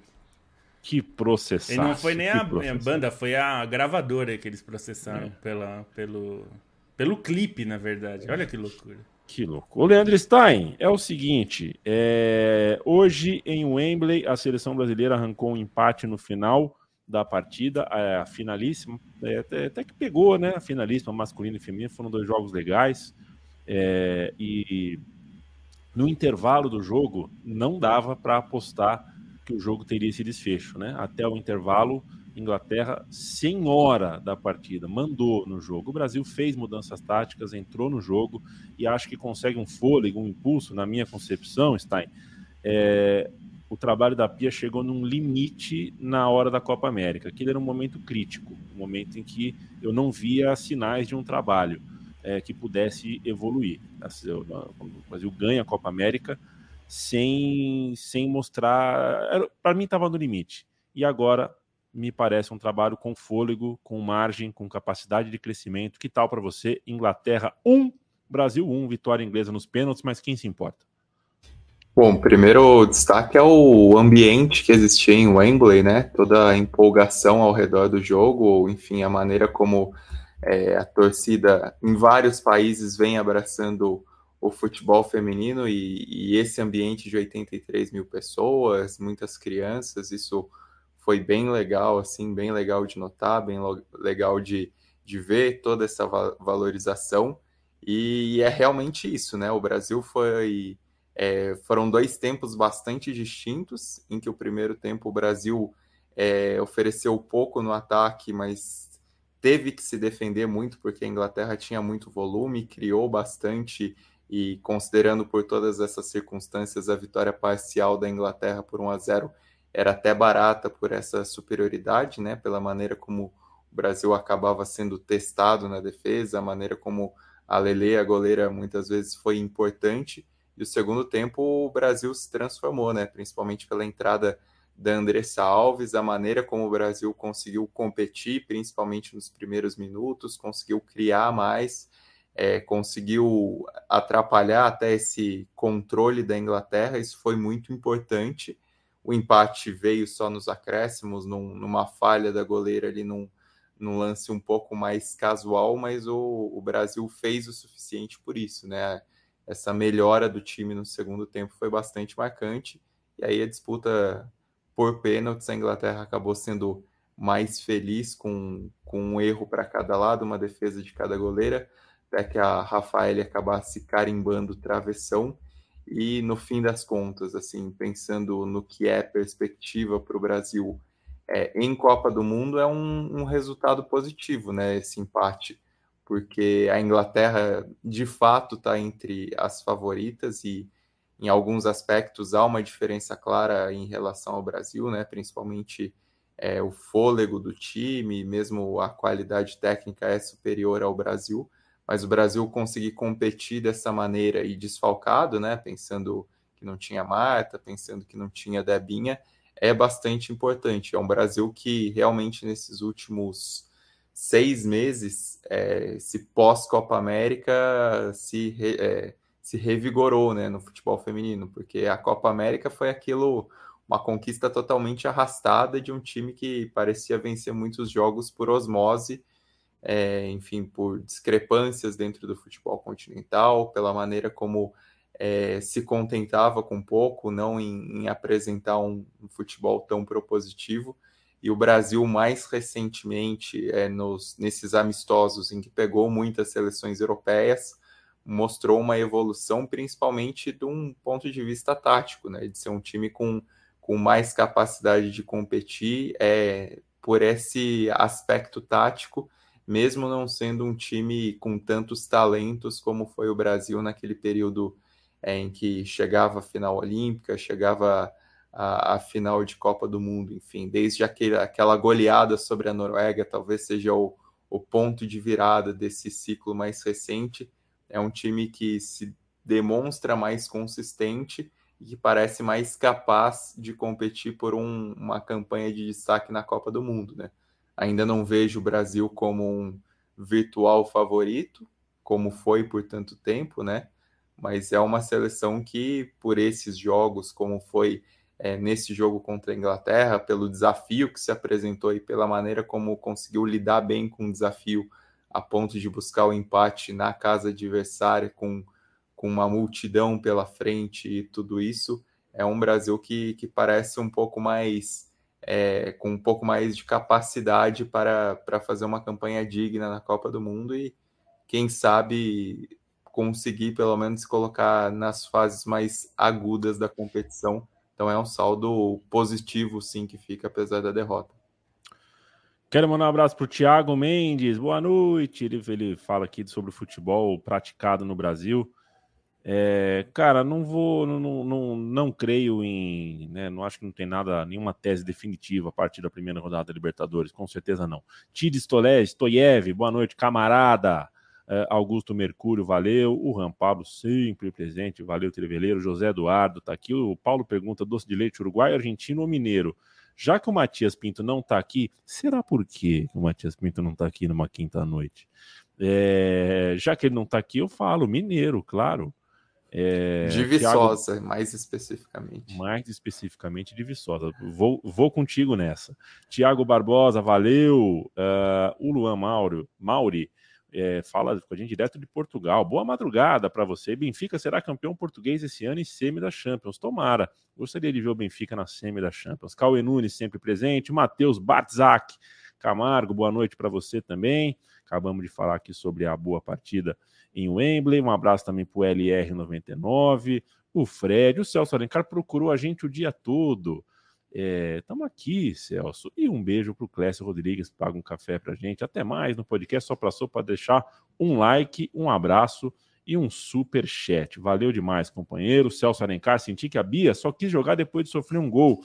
que processaço. E não foi nem a, a, banda, foi a gravadora que eles processaram é. pela, pelo, pelo clipe, na verdade. Olha que loucura. Que louco. O Leandro Stein, é o seguinte: é... hoje em Wembley, a seleção brasileira arrancou um empate no final da partida, a finalíssima, é, até, até, que pegou, né? A finalíssima, masculina e feminina, foram dois jogos legais. É, e no intervalo do jogo, não dava para apostar que o jogo teria esse desfecho, né? Até o intervalo, Inglaterra, sem hora da partida, mandou no jogo. O Brasil fez mudanças táticas, entrou no jogo e acho que consegue um fôlego, um impulso, na minha concepção, Stein. É, o trabalho da Pia chegou num limite na hora da Copa América. Aquele era um momento crítico, um momento em que eu não via sinais de um trabalho é, que pudesse evoluir. O Brasil ganha a Copa América sem, sem mostrar. Para mim, estava no limite. E agora me parece um trabalho com fôlego, com margem, com capacidade de crescimento. Que tal para você? Inglaterra 1 Brasil 1, vitória inglesa nos pênaltis, mas quem se importa? Bom, primeiro destaque é o ambiente que existia em Wembley, né? Toda a empolgação ao redor do jogo, enfim, a maneira como é, a torcida em vários países vem abraçando o futebol feminino e, e, esse ambiente de 83 mil pessoas, muitas crianças, isso foi bem legal, assim, bem legal de notar, bem legal de, de ver toda essa valorização. E é realmente isso, né? O Brasil foi é, foram dois tempos bastante distintos, em que o primeiro tempo o Brasil é, ofereceu pouco no ataque, mas teve que se defender muito, porque a Inglaterra tinha muito volume, criou bastante, e considerando por todas essas circunstâncias, a vitória parcial da Inglaterra por 1 a 0 era até barata por essa superioridade, né? Pela maneira como o Brasil acabava sendo testado na defesa, a maneira como a Lele, a goleira, muitas vezes foi importante. E o segundo tempo o Brasil se transformou, né? Principalmente pela entrada da Andressa Alves, a maneira como o Brasil conseguiu competir, principalmente nos primeiros minutos, conseguiu criar mais, é, conseguiu atrapalhar até esse controle da Inglaterra, isso foi muito importante. O empate veio só nos acréscimos, num, numa falha da goleira ali, num, num lance um pouco mais casual, mas o, o Brasil fez o suficiente por isso, né? essa melhora do time no segundo tempo foi bastante marcante. E aí a disputa por pênaltis, a Inglaterra acabou sendo mais feliz com, com um erro para cada lado, uma defesa de cada goleira, até que a Rafael acabasse carimbando travessão. E no fim das contas, assim, pensando no que é perspectiva para o Brasil é, em Copa do Mundo, é um, um resultado positivo, né? Esse empate porque a Inglaterra de fato está entre as favoritas e em alguns aspectos há uma diferença clara em relação ao Brasil, né? Principalmente é, o fôlego do time, mesmo a qualidade técnica é superior ao Brasil, mas o Brasil conseguir competir dessa maneira e desfalcado, né? Pensando que não tinha Marta, pensando que não tinha Debinha, é bastante importante. É um Brasil que realmente nesses últimos seis meses, é, esse pós-Copa América se, re, é, se revigorou né, no futebol feminino, porque a Copa América foi aquilo, uma conquista totalmente arrastada de um time que parecia vencer muitos jogos por osmose, é, enfim, por discrepâncias dentro do futebol continental, pela maneira como é, se contentava com pouco, não em, em apresentar um, um futebol tão propositivo. E o Brasil mais recentemente é, nos, nesses amistosos em que pegou muitas seleções europeias mostrou uma evolução principalmente de um ponto de vista tático, né, de ser um time com, com mais capacidade de competir é, por esse aspecto tático, mesmo não sendo um time com tantos talentos como foi o Brasil naquele período é, em que chegava à final olímpica, chegava a, a, final de Copa do Mundo, enfim, desde aquele, aquela goleada sobre a Noruega, talvez seja o, o ponto de virada desse ciclo mais recente. É um time que se demonstra mais consistente e que parece mais capaz de competir por um, uma campanha de destaque na Copa do Mundo, né? Ainda não vejo o Brasil como um virtual favorito, como foi por tanto tempo, né? Mas é uma seleção que, por esses jogos, como foi é, nesse jogo contra a Inglaterra, pelo desafio que se apresentou e pela maneira como conseguiu lidar bem com o desafio, a ponto de buscar o empate na casa adversária com, com uma multidão pela frente e tudo isso. É um Brasil que, que parece um pouco mais. É, com um pouco mais de capacidade para, para fazer uma campanha digna na Copa do Mundo e, quem sabe, conseguir pelo menos se colocar nas fases mais agudas da competição então é um saldo positivo, sim, que fica apesar da derrota. Quero mandar um abraço para o Thiago Mendes. Boa noite. Ele, ele fala aqui sobre o futebol praticado no Brasil. É, cara, não vou, não, não, não creio em, né, não acho que não tem nada, nenhuma tese definitiva a partir da primeira rodada da Libertadores, com certeza não. Tide Stolés, Stoiev, boa noite, camarada. Uh, Augusto Mercúrio, valeu. O Ram Pablo, sempre presente, valeu, Treveleiro. José Eduardo tá aqui. O Paulo pergunta: doce de leite uruguai, argentino ou mineiro? Já que o Matias Pinto não tá aqui, será por quê que o Matias Pinto não tá aqui numa quinta-noite? É, já que ele não está aqui, eu falo Mineiro, claro. É, de Viçosa, Thiago, mais especificamente. Mais especificamente de Viçosa. Vou, vou contigo nessa. Tiago Barbosa, valeu. Uh, o Luan Mauro, Mauri é, fala com a gente direto de Portugal. Boa madrugada para você. Benfica será campeão português esse ano em semi da Champions. Tomara. Gostaria de ver o Benfica na semi da Champions. Cauê Nunes sempre presente. Matheus Bartzak Camargo, boa noite para você também. Acabamos de falar aqui sobre a boa partida em Wembley. Um abraço também para o LR99, o Fred, o Celso Alencar procurou a gente o dia todo. Estamos é, aqui, Celso. E um beijo para o Clécio Rodrigues, que paga um café para gente. Até mais no podcast. Só passou para deixar um like, um abraço e um super chat. Valeu demais, companheiro. Celso Alencar, senti que a Bia só quis jogar depois de sofrer um gol.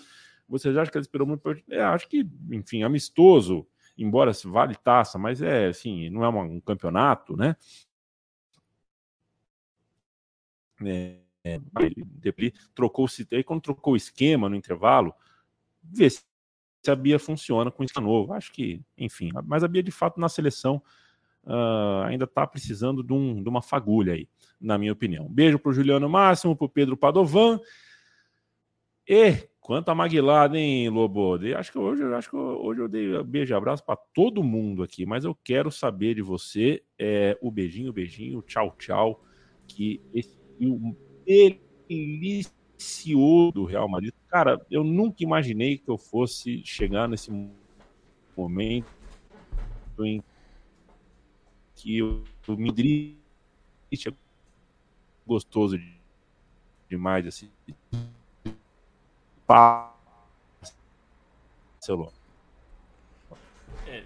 Vocês acham que ela esperou muito? É, acho que, enfim, amistoso, embora vale taça, mas é assim, não é um campeonato, né? É, é, ele trocou aí quando trocou o esquema no intervalo, ver se a Bia funciona com isso novo. Acho que, enfim, mas a Bia de fato na seleção uh, ainda está precisando de, um, de, uma fagulha aí, na minha opinião. Beijo para o Juliano Máximo, para o Pedro Padovan. E quanto a Maguilada, hein, Lobo? Acho que hoje, acho que hoje eu dei beijo e abraço para todo mundo aqui, mas eu quero saber de você é, o beijinho, beijinho, tchau, tchau, que esse o delicioso do Real Madrid. Cara, eu nunca imaginei que eu fosse chegar nesse momento em que o Madrid é gostoso demais assim. Barcelona. É,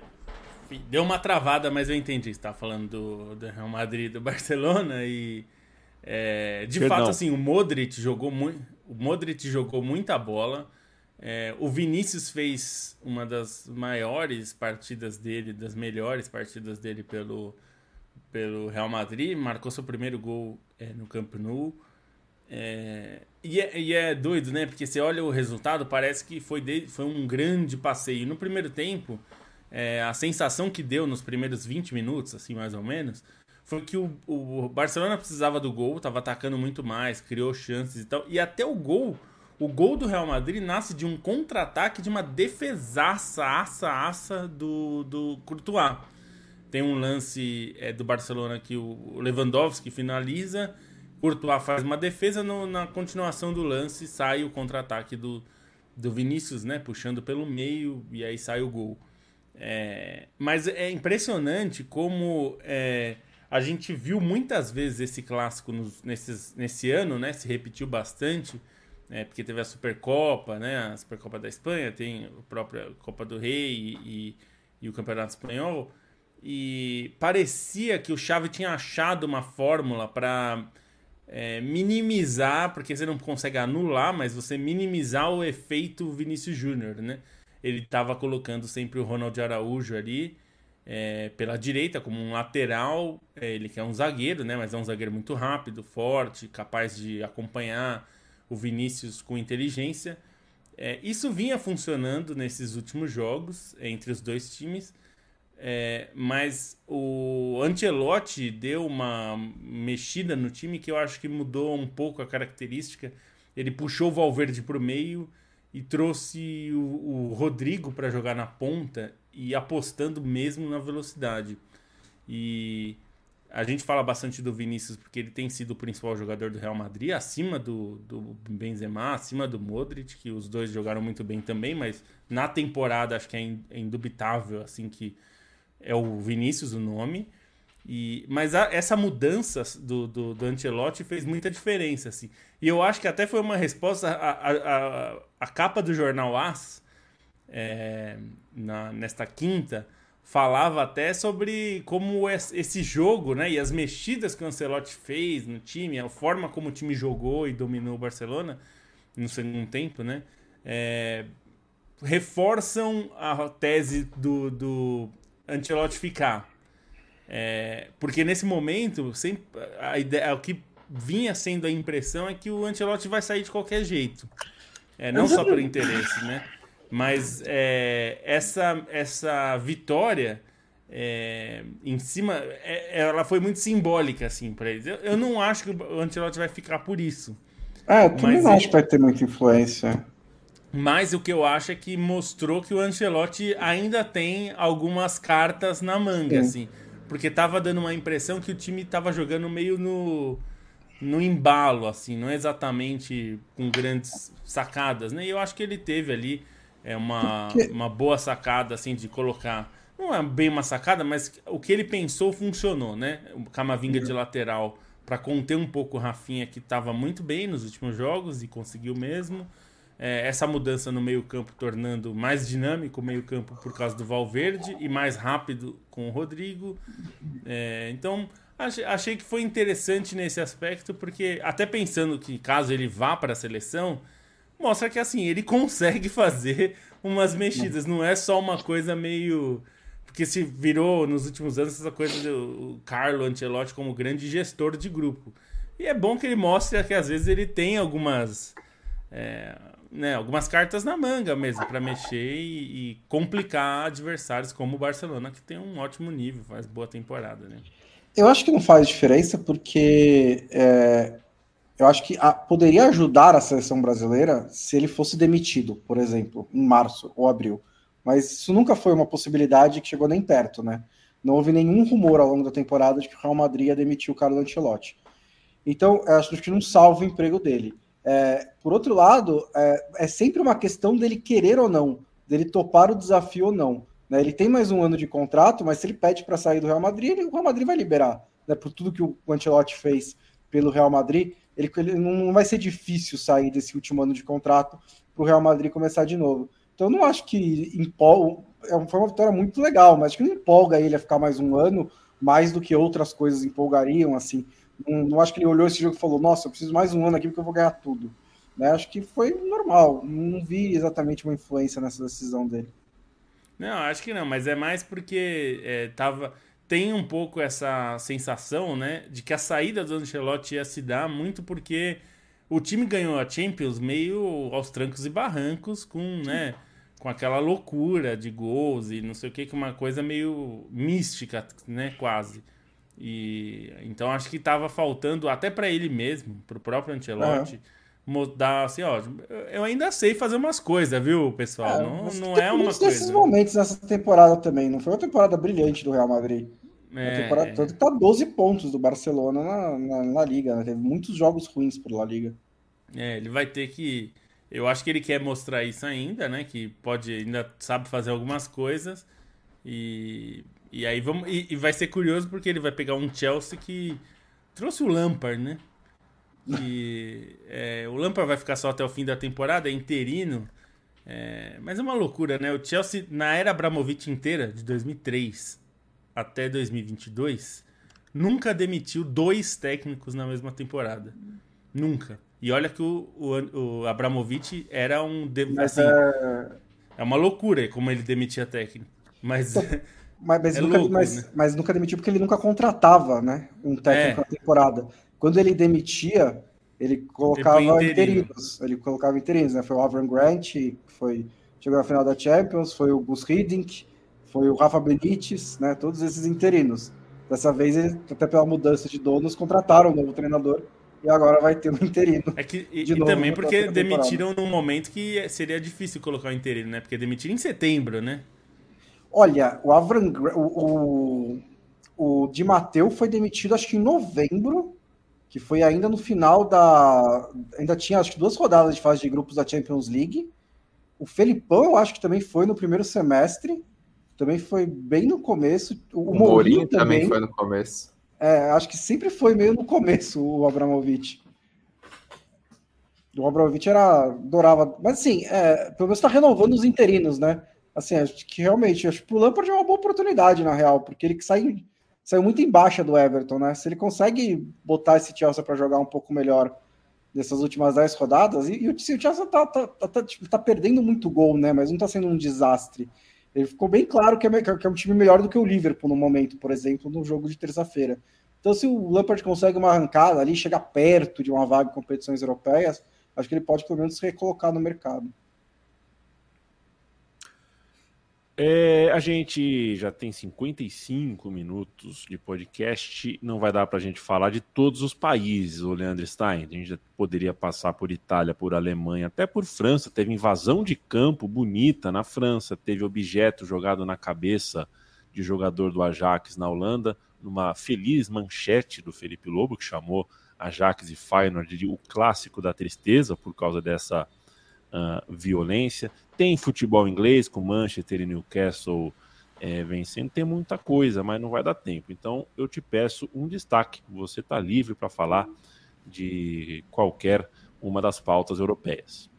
deu uma travada, mas eu entendi. Você tá falando do, do Real Madrid do Barcelona e é, de Perdão. fato, assim, o Modric jogou muito. O Modric jogou muita bola. É, o Vinícius fez uma das maiores partidas dele, das melhores partidas dele pelo, pelo Real Madrid, marcou seu primeiro gol é, no Camp Nou. É, e, é, e, é, doido, né? Porque você olha o resultado, parece que foi, de, foi um grande passeio. No primeiro tempo, é, a sensação que deu nos primeiros 20 minutos, assim mais ou menos, foi que o, o Barcelona precisava do gol, estava atacando muito mais, criou chances e tal. E até o gol, o gol do Real Madrid nasce de um contra-ataque de uma defesaça, aça, aça do, do Courtois. Tem um lance é, do Barcelona que o Lewandowski finaliza, Courtois faz uma defesa, no, na continuação do lance sai o contra-ataque do, do Vinícius, né, puxando pelo meio e aí sai o gol. É, mas é impressionante como é, a gente viu muitas vezes esse clássico nos, nesses, nesse ano, né? Se repetiu bastante, né? porque teve a Supercopa, né? A Supercopa da Espanha, tem a própria Copa do Rei e, e o Campeonato Espanhol. E parecia que o Xavi tinha achado uma fórmula para é, minimizar, porque você não consegue anular, mas você minimizar o efeito Vinícius Júnior, né? Ele estava colocando sempre o Ronald Araújo ali, é, pela direita como um lateral. É, ele que é um zagueiro, né? Mas é um zagueiro muito rápido, forte, capaz de acompanhar o Vinícius com inteligência. É, isso vinha funcionando nesses últimos jogos entre os dois times. É, mas o Ancelotti deu uma mexida no time que eu acho que mudou um pouco a característica. Ele puxou o Valverde para o meio e trouxe o, o Rodrigo para jogar na ponta e apostando mesmo na velocidade. E a gente fala bastante do Vinícius porque ele tem sido o principal jogador do Real Madrid, acima do, do Benzema, acima do Modric, que os dois jogaram muito bem também, mas na temporada acho que é, é indubitável assim que é o Vinícius o nome. E, mas a, essa mudança do, do, do Ancelotti fez muita diferença. Assim. E eu acho que até foi uma resposta. A, a, a, capa do jornal As, é, na, nesta quinta, falava até sobre como esse jogo né, e as mexidas que o Ancelotti fez no time, a forma como o time jogou e dominou o Barcelona no segundo tempo, né, é, reforçam a tese do, do Ancelotti ficar. É, porque nesse momento, sempre, a ideia, o que vinha sendo a impressão é que o Ancelotti vai sair de qualquer jeito. É, não só por interesse, né? Mas é, essa, essa vitória é, em cima, é, ela foi muito simbólica assim para eles. Eu, eu, não acho que o Ancelotti vai ficar por isso. É, eu também não acho que vai ter muita influência. Mas o que eu acho é que mostrou que o Ancelotti ainda tem algumas cartas na manga, Sim. assim. Porque tava dando uma impressão que o time tava jogando meio no, no embalo, assim, não exatamente com grandes sacadas, né? E eu acho que ele teve ali é, uma, uma boa sacada, assim, de colocar não é bem uma sacada, mas o que ele pensou funcionou, né? O Camavinga de lateral para conter um pouco o Rafinha, que estava muito bem nos últimos jogos e conseguiu mesmo. É, essa mudança no meio-campo tornando mais dinâmico o meio-campo por causa do Valverde e mais rápido com o Rodrigo. É, então, achei, que foi interessante nesse aspecto, porque até pensando que caso ele vá para a seleção, mostra que assim, ele consegue fazer umas mexidas, não é só uma coisa meio porque se virou nos últimos anos essa coisa do Carlo Ancelotti como grande gestor de grupo. E é bom que ele mostre que às vezes ele tem algumas. É, né, algumas cartas na manga mesmo para mexer e, e, complicar adversários como o Barcelona, que tem um ótimo nível, faz boa temporada. Né? Eu acho que não faz diferença porque é, eu acho que a, poderia ajudar a seleção brasileira se ele fosse demitido, por exemplo, em março ou abril. Mas isso nunca foi uma possibilidade que chegou nem perto, né? Não houve nenhum rumor ao longo da temporada de que o Real Madrid ia demitir o Carlo Ancelotti. Então, acho que não salva o emprego dele. É, por outro lado, é, é, sempre uma questão dele querer ou não, dele topar o desafio ou não. Né? Ele tem mais um ano de contrato, mas se ele pede para sair do Real Madrid, ele, o Real Madrid vai liberar. Né? Por tudo que o Ancelotti fez pelo Real Madrid, ele, ele não vai ser difícil sair desse último ano de contrato para o Real Madrid começar de novo. Então, eu não acho que empolga. É foi uma vitória muito legal, mas acho que não empolga ele a ficar mais um ano, mais do que outras coisas empolgariam. Assim, não, acho que ele olhou esse jogo e falou: Nossa, eu preciso mais um ano aqui porque eu vou ganhar tudo. Né? Acho que foi normal. Não vi exatamente uma influência nessa decisão dele. Não, acho que não, mas é mais porque é, tava tem um pouco essa sensação, né, de que a saída do Ancelotti ia se dar muito porque o time ganhou a Champions meio aos trancos e barrancos, com, né, com aquela loucura de gols e não sei o que, que uma coisa meio mística, né, quase. E então acho que estava faltando até para ele mesmo, para o próprio Ancelotti, mudar assim, ó, eu ainda sei fazer umas coisas, viu, pessoal? É, não, não é uma coisa. desses momentos nessa temporada também, não foi uma temporada brilhante do Real Madrid. É, a temporada é. toda tá 12 pontos do Barcelona na, na, na Liga, né? Teve muitos jogos ruins por La Liga. É, ele vai ter que. Eu acho que ele quer mostrar isso ainda, né? Que pode, ainda sabe fazer algumas coisas. E, e aí vamos. E, e vai ser curioso porque ele vai pegar um Chelsea que trouxe o Lampard, né? E é, o Lampard vai ficar só até o fim da temporada, é interino. É, mas é uma loucura, né? O Chelsea, na era Abramovich inteira, de 2003 até 2022, nunca demitiu dois técnicos na mesma temporada. Nunca. E olha que o, o, o Abramovich era um. Assim, é... é... uma loucura como ele demitia técnico. Mas. Mas, mas, é nunca, louco, mas, né? mas, nunca demitiu porque ele nunca contratava né, um técnico é. na temporada. Quando ele demitia, ele colocava interinos. Ele colocava interinos, né? Foi o Avram Grant, que foi, chegou na final da Champions, foi o Gus Hiddink, foi o Rafa Benítez, né? Todos esses interinos. Dessa vez, ele, até pela mudança de donos, contrataram um novo treinador e agora vai ter um interino. É que, e, e também porque demitiram num momento que seria difícil colocar o um interino, né? Porque demitiram em setembro, né? Olha, o Avram, o, o, o Di Matteo foi demitido acho que em novembro, que foi ainda no final da. Ainda tinha acho que duas rodadas de fase de grupos da Champions League. O Felipão, eu acho que também foi no primeiro semestre. Também foi bem no começo. O, o Mourinho também, também foi no começo. É, acho que sempre foi meio no começo o Abramovich. O Abramovich era adorava, mas assim, é, pelo menos está renovando os interinos, né? Assim, acho que realmente, acho que o Lampard é uma boa oportunidade na real, porque ele saiu, saiu muito embaixo do Everton, né? Se ele consegue botar esse Chelsea para jogar um pouco melhor nessas últimas 10 rodadas, e, e o, Chelsea tá, tá, tá, tá, tipo, tá perdendo muito gol, né? Mas não tá sendo um desastre. Ele ficou bem claro que é, que é um time melhor do que o Liverpool no momento, por exemplo, no jogo de terça-feira. Então, se o Lampard consegue uma arrancada ali, chegar perto de uma vaga em competições europeias, acho que ele pode pelo menos se recolocar no mercado. É, a gente já tem 55 minutos de podcast, não vai dar para a gente falar de todos os países, o Leandro Stein. A gente já poderia passar por Itália, por Alemanha, até por França. Teve invasão de campo bonita na França, teve objeto jogado na cabeça de jogador do Ajax na Holanda, numa feliz manchete do Felipe Lobo, que chamou Ajax e Feyenoord de o clássico da tristeza por causa dessa uh, violência. Tem futebol inglês com Manchester e Newcastle é, vencendo, tem muita coisa, mas não vai dar tempo. Então eu te peço um destaque. Você está livre para falar de qualquer uma das pautas europeias.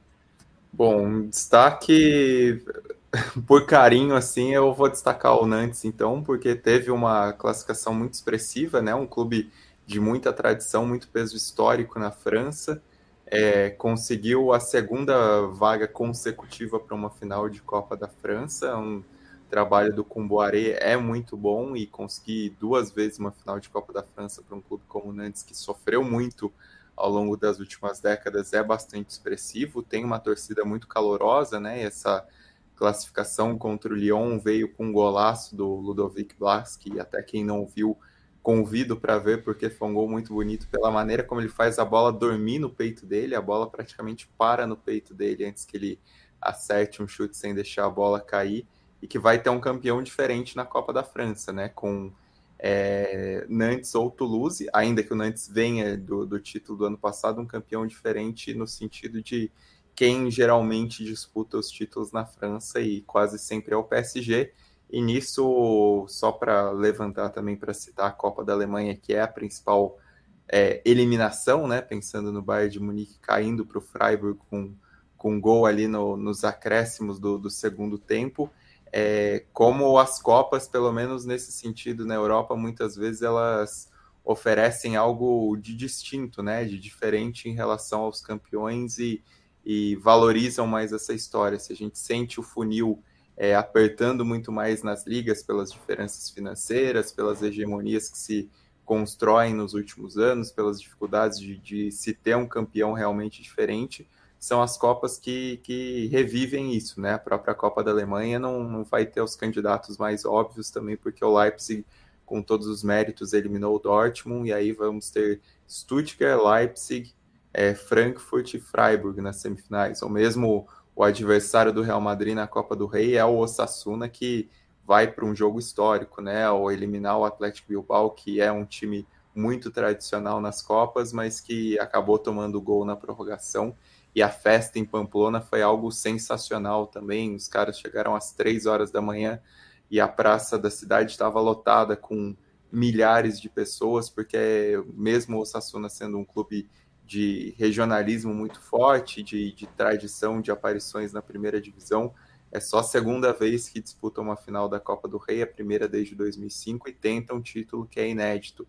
Bom, destaque por carinho, assim, eu vou destacar o Nantes, então, porque teve uma classificação muito expressiva, né? Um clube de muita tradição, muito peso histórico na França é, conseguiu a segunda vaga consecutiva para uma final de Copa da França. Um trabalho do Comboiré é muito bom e conseguir duas vezes uma final de Copa da França para um clube como o Nantes, que sofreu muito ao longo das últimas décadas, é bastante expressivo. Tem uma torcida muito calorosa, né? E essa classificação contra o Lyon veio com um golaço do Ludovic Blas, que até quem não viu convido para ver, porque foi um gol muito bonito pela maneira como ele faz a bola dormir no peito dele, a bola praticamente para no peito dele antes que ele acerte um chute sem deixar a bola cair, e que vai ter um campeão diferente na Copa da França, né? Com é, Nantes ou Toulouse, ainda que o Nantes venha do, do título do ano passado, um campeão diferente no sentido de quem geralmente disputa os títulos na França e quase sempre é o PSG e nisso, só para levantar também para citar a Copa da Alemanha, que é a principal é, eliminação, né? Pensando no Bayern de Munique caindo para o Freiburg com, com gol ali no, nos acréscimos do, do segundo tempo. É, como as Copas, pelo menos nesse sentido, na Europa, muitas vezes elas oferecem algo de distinto, né? De diferente em relação aos campeões e, e valorizam mais essa história. Se a gente sente o funil é, apertando muito mais nas ligas pelas diferenças financeiras, pelas hegemonias que se constroem nos últimos anos, pelas dificuldades de, de se ter um campeão realmente diferente, são as Copas que, que revivem isso, né? A própria Copa da Alemanha não, não vai ter os candidatos mais óbvios também, porque o Leipzig, com todos os méritos, eliminou o Dortmund, e aí vamos ter Stuttgart, Leipzig, é, Frankfurt e Freiburg nas semifinais, ou mesmo o adversário do Real Madrid na Copa do Rei é o Osasuna, que vai para um jogo histórico, né? Ou eliminar o Atlético Bilbao, que é um time muito tradicional nas Copas, mas que acabou tomando gol na prorrogação. E a festa em Pamplona foi algo sensacional também. Os caras chegaram às três horas da manhã e a praça da cidade estava lotada com milhares de pessoas, porque mesmo o Osasuna sendo um clube de regionalismo muito forte, de, de tradição de aparições na primeira divisão. É só a segunda vez que disputam uma final da Copa do Rei, a primeira desde 2005, e tentam um título que é inédito.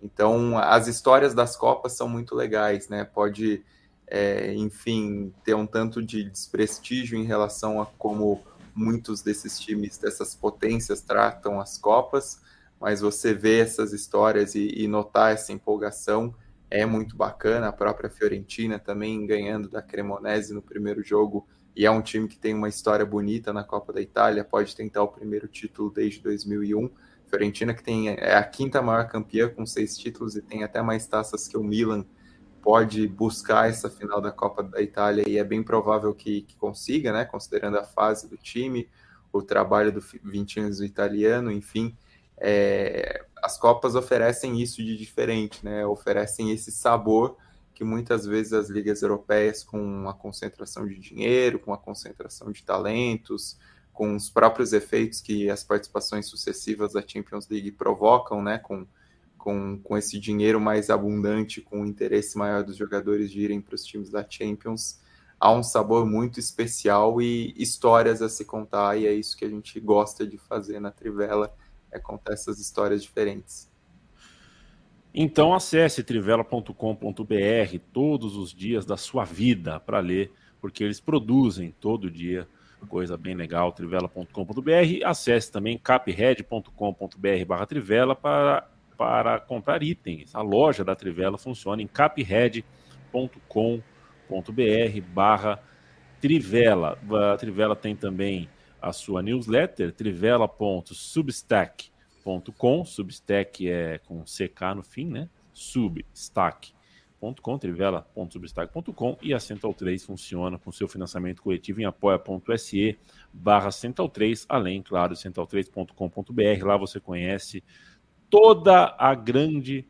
Então, as histórias das Copas são muito legais, né? Pode, é, enfim, ter um tanto de desprestígio em relação a como muitos desses times, dessas potências, tratam as Copas, mas você vê essas histórias e, e notar essa empolgação é muito bacana. A própria Fiorentina também ganhando da Cremonese no primeiro jogo e é um time que tem uma história bonita na Copa da Itália, pode tentar o primeiro título desde 2001. Fiorentina que tem é a quinta maior campeã com seis títulos e tem até mais taças que o Milan pode buscar essa final da Copa da Itália e é bem provável que, que consiga, né? Considerando a fase do time, o trabalho do Vincenzo italiano, enfim, é, as Copas oferecem isso de diferente, né? Oferecem esse sabor que muitas vezes as ligas europeias, com a concentração de dinheiro, com a concentração de talentos, com os próprios efeitos que as participações sucessivas da Champions League provocam, né? Com, com, com esse dinheiro mais abundante, com o interesse maior dos jogadores de irem para os times da Champions, há um sabor muito especial e histórias a se contar, e é isso que a gente gosta de fazer na Trivela é contar essas histórias diferentes. Então acesse trivela.com.br todos os dias da sua vida para ler, porque eles produzem todo dia coisa bem legal, trivela.com.br. Acesse também capred.com.br barra trivela para, para comprar itens. A loja da Trivela funciona em capred.com.br barra trivela. A Trivela tem também a sua newsletter, trivela.substack.com. Substack é com CK no fim, né? Substack.com, trivela.substack.com e a Central 3 funciona com seu financiamento coletivo em apoia.se barra Central 3, além, claro, central3.com.br. Lá você conhece toda a grande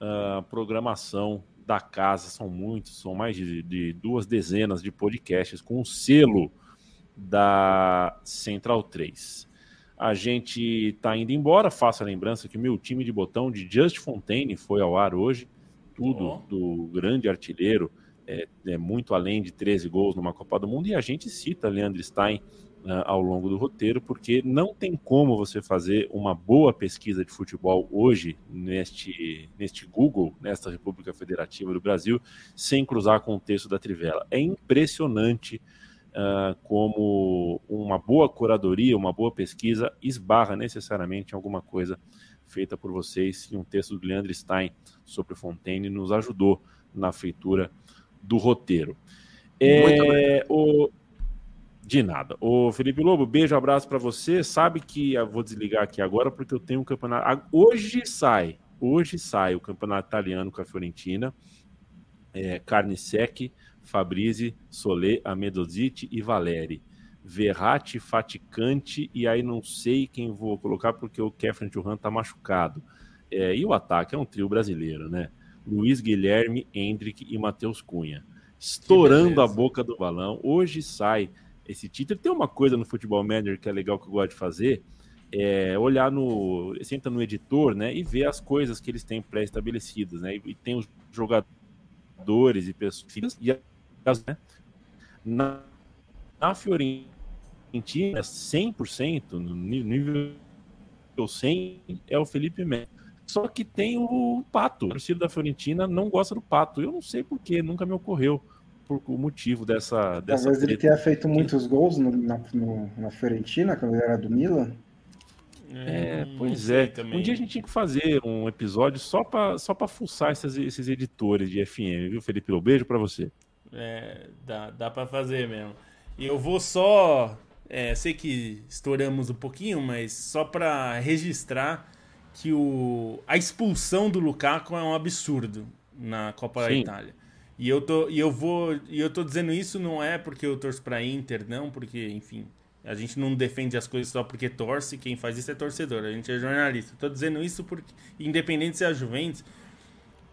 uh, programação da casa, são muitos, são mais de, de duas dezenas de podcasts com o selo da Central 3. A gente está indo embora. Faça a lembrança que o meu time de botão de Just Fontaine foi ao ar hoje. Tudo oh. do grande artilheiro, é, é, muito além de 13 gols numa Copa do Mundo. E a gente cita Leandro Stein uh, ao longo do roteiro, porque não tem como você fazer uma boa pesquisa de futebol hoje neste, neste Google, nesta República Federativa do Brasil, sem cruzar com o texto da Trivela. É impressionante uh, como uma boa curadoria, uma boa pesquisa esbarra necessariamente em alguma coisa feita por vocês. E um texto do Leandro Stein sobre Fontaine nos ajudou na feitura do roteiro. É, o... De nada. O Felipe Lobo, beijo, abraço para você. Sabe que eu vou desligar aqui agora porque eu tenho um campeonato. Hoje sai, hoje sai o campeonato italiano com a Fiorentina. É, carne sec Fabrizi, Solé, Amedoziti e Valeri. Verratti, Faticante, e aí não sei quem vou colocar porque o Kefren Churran tá machucado. É, e o ataque é um trio brasileiro, né? Luiz Guilherme, Hendrick e Matheus Cunha. Estourando a boca do balão. Hoje sai esse título. Tem uma coisa no Futebol Manager que é legal que eu gosto de fazer. É olhar no. Você entra no editor, né? E ver as coisas que eles têm pré-estabelecidas, né? E, e tem os jogadores e pessoas. E né? Na, na Fiorentina, 100%, no nível 100, é o Felipe Melo. Só que tem o Pato. O torcida da Fiorentina não gosta do Pato. Eu não sei porquê, nunca me ocorreu por o motivo dessa. dessa Talvez ele tenha feito muitos gols no, na, no, na Fiorentina, quando ele era do Milan. É, hum, pois é. Também. Um dia a gente tinha que fazer um episódio só para só fuçar esses, esses editores de FM, viu, Felipe? Um beijo para você. É, dá, dá para fazer mesmo. E eu vou só. É, sei que estouramos um pouquinho, mas só para registrar que o, a expulsão do Lukaku é um absurdo na Copa Sim. da Itália. E eu tô e eu vou e eu tô dizendo isso não é porque eu torço para Inter, não, porque enfim, a gente não defende as coisas só porque torce, quem faz isso é torcedor, a gente é jornalista. Tô dizendo isso porque independente se é a Juventus,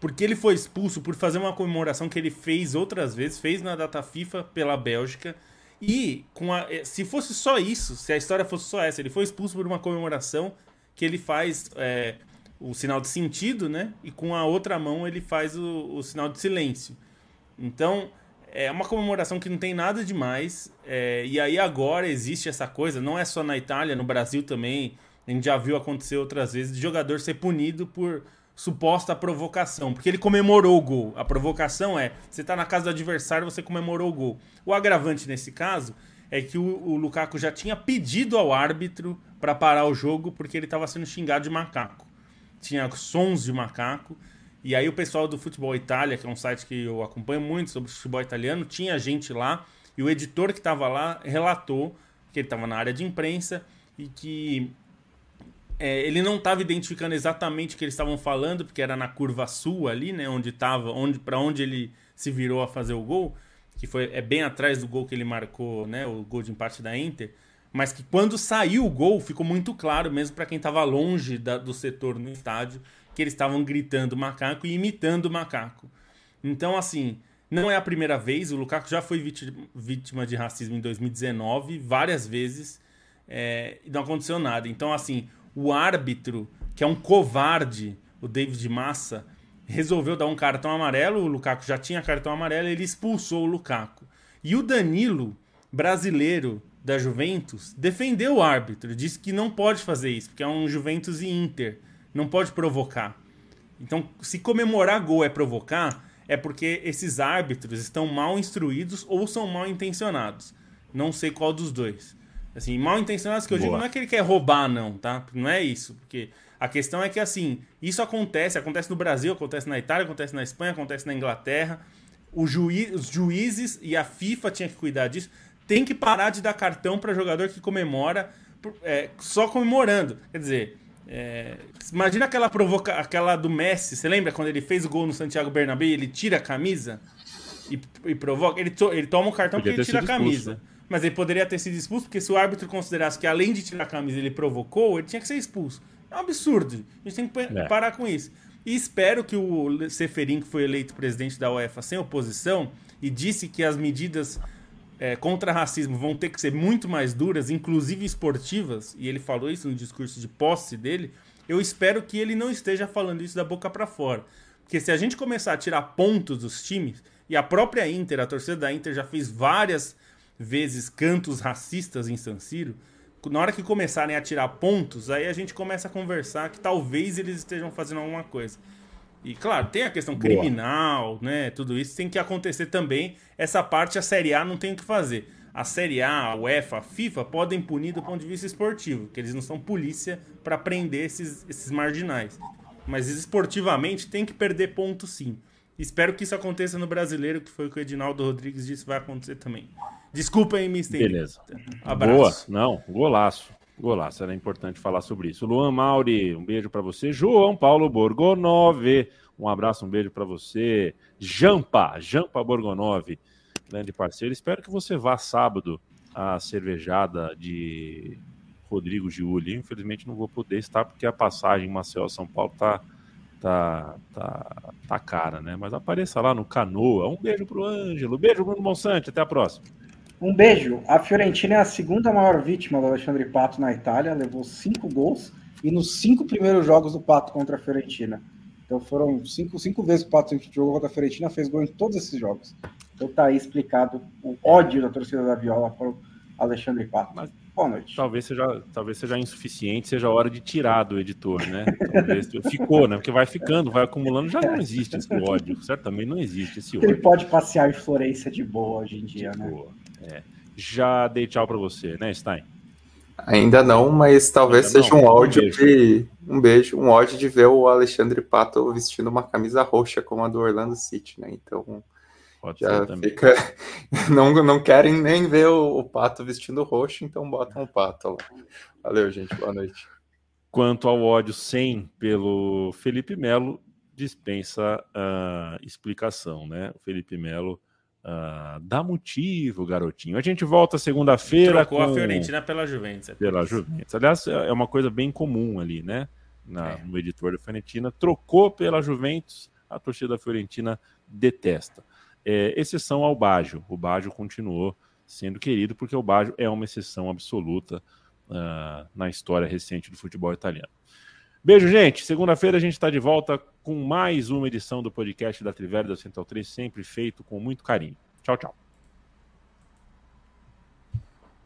porque ele foi expulso por fazer uma comemoração que ele fez outras vezes, fez na data FIFA pela Bélgica. E com a, eh, se fosse só isso, se a história fosse só essa, ele foi expulso por uma comemoração que ele faz é, o sinal de sentido, né? E com a outra mão ele faz o, o, sinal de silêncio. Então é uma comemoração que não tem nada demais. É, e aí agora existe essa coisa, não é só na Itália, no Brasil também. A gente já viu acontecer outras vezes de jogador ser punido por suposta provocação, porque ele comemorou o gol. A provocação é, você está na casa do adversário, você comemorou o gol. O agravante nesse caso é que o, o Lukaku já tinha pedido ao árbitro para parar o jogo porque ele estava sendo xingado de macaco. Tinha sons de macaco. E aí o pessoal do Futebol Itália, que é um site que eu acompanho muito sobre futebol italiano, tinha gente lá e o editor que estava lá relatou que ele estava na área de imprensa e que é, ele não estava identificando exatamente o que eles estavam falando, porque era na curva sul ali, né, onde estava, onde para onde ele se virou a fazer o gol, que foi é bem atrás do gol que ele marcou, né, o gol de empate da Inter, mas que quando saiu o gol ficou muito claro, mesmo para quem estava longe da, do setor no estádio, que eles estavam gritando macaco e imitando macaco. Então, assim, não é a primeira vez, o Lukaku já foi vítima de racismo em 2019, várias vezes, é, e não aconteceu nada. Então, assim, o árbitro, que é um covarde, o David Massa, resolveu dar um cartão amarelo. O Lukaku já tinha cartão amarelo, ele expulsou o Lukaku. E o Danilo, brasileiro da Juventus, defendeu o árbitro, disse que não pode fazer isso, porque é um Juventus e Inter, não pode provocar. Então, se comemorar gol é provocar, é porque esses árbitros estão mal instruídos ou são mal intencionados. Não sei qual dos dois. Assim, mal intencionados que eu Boa. digo não é que ele quer roubar, não, tá? Não é isso. Porque a questão é que, assim, isso acontece, acontece no Brasil, acontece na Itália, acontece na Espanha, acontece na Inglaterra. Juiz, os juízes e a FIFA tinha que cuidar disso. tem que parar de dar cartão para jogador que comemora é, só comemorando. Quer dizer, é, imagina aquela provoca, aquela do Messi. Você lembra quando ele fez o gol no Santiago Bernabéu? Ele tira a camisa e, e provoca. Ele, to, ele toma o cartão Podia porque ele tira a camisa. Expulso. Mas ele poderia ter sido expulso porque se o árbitro considerasse que além de tirar a camisa ele provocou, ele tinha que ser expulso. É um absurdo. A gente tem que é. parar com isso. E espero que o Seferin, que foi eleito presidente da UEFA sem oposição, e disse que as medidas é, contra racismo vão ter que ser muito mais duras, inclusive esportivas, e ele falou isso no discurso de posse dele, eu espero que ele não esteja falando isso da boca para fora. Porque se a gente começar a tirar pontos dos times, e a própria Inter, a torcida da Inter já fez várias vezes cantos racistas em San Siro, na hora que começarem a tirar pontos, aí a gente começa a conversar que talvez eles estejam fazendo alguma coisa. E claro, tem a questão criminal, Boa. né? Tudo isso tem que acontecer também. Essa parte a Série A não tem o que fazer. A Série A, a UEFA, a FIFA podem punir do ponto de vista esportivo, que eles não são polícia para prender esses, esses marginais. Mas esportivamente tem que perder ponto sim. Espero que isso aconteça no brasileiro, que foi o que o Edinaldo Rodrigues disse vai acontecer também. Desculpa aí, Mister. Beleza. Abraço. Boa. Não, golaço. Golaço, era importante falar sobre isso. Luan Mauri, um beijo para você. João Paulo Borgonove, um abraço, um beijo para você. Jampa, Jampa Borgonove, grande parceiro. Espero que você vá sábado à cervejada de Rodrigo Giuli. Infelizmente não vou poder estar porque a passagem Maceió São Paulo tá tá tá tá cara, né? Mas apareça lá no Canoa. Um beijo pro Ângelo. Beijo Bruno Monsante, até a próxima. Um beijo. A Fiorentina é a segunda maior vítima do Alexandre Pato na Itália, levou cinco gols e nos cinco primeiros jogos do Pato contra a Fiorentina. Então foram cinco, cinco vezes que o Pato jogou contra a Fiorentina, fez gol em todos esses jogos. Então tá aí explicado o ódio da torcida da Viola para o Alexandre Pato. Mas, Boa noite. Talvez seja, talvez seja insuficiente, seja a hora de tirar do editor, né? Talvez, ficou, né? Porque vai ficando, vai acumulando, já não existe esse ódio. Certamente não existe esse ódio. Ele pode passear em Florença de boa hoje em dia, de né? Boa. É. Já dei tchau para você, né, Stein? Ainda não, mas talvez Ainda seja não. um áudio um de. Um beijo, um ódio de ver o Alexandre Pato vestindo uma camisa roxa como a do Orlando City, né? Então. Pode já fica. Não, não querem nem ver o, o, Pato vestindo roxo, então botam o Pato lá. Valeu, gente. Boa noite. Quanto ao ódio 100 pelo Felipe Melo, dispensa a explicação, né? O Felipe Melo Uh, dá motivo, garotinho. A gente volta segunda-feira. com... a Fiorentina pela Juventus. É pela Juventus. Aliás, é, é uma coisa bem comum ali, né? Na, é. No editor da Fiorentina. Trocou pela Juventus, a torcida da Fiorentina detesta. É, exceção ao Baggio. O Baggio continuou sendo querido porque o Baggio é uma exceção absoluta uh, na história recente do futebol italiano. Beijo, gente. Segunda-feira a gente está de volta com mais uma edição do podcast da Trivela da Central 3, sempre feito com muito carinho. Tchau, tchau.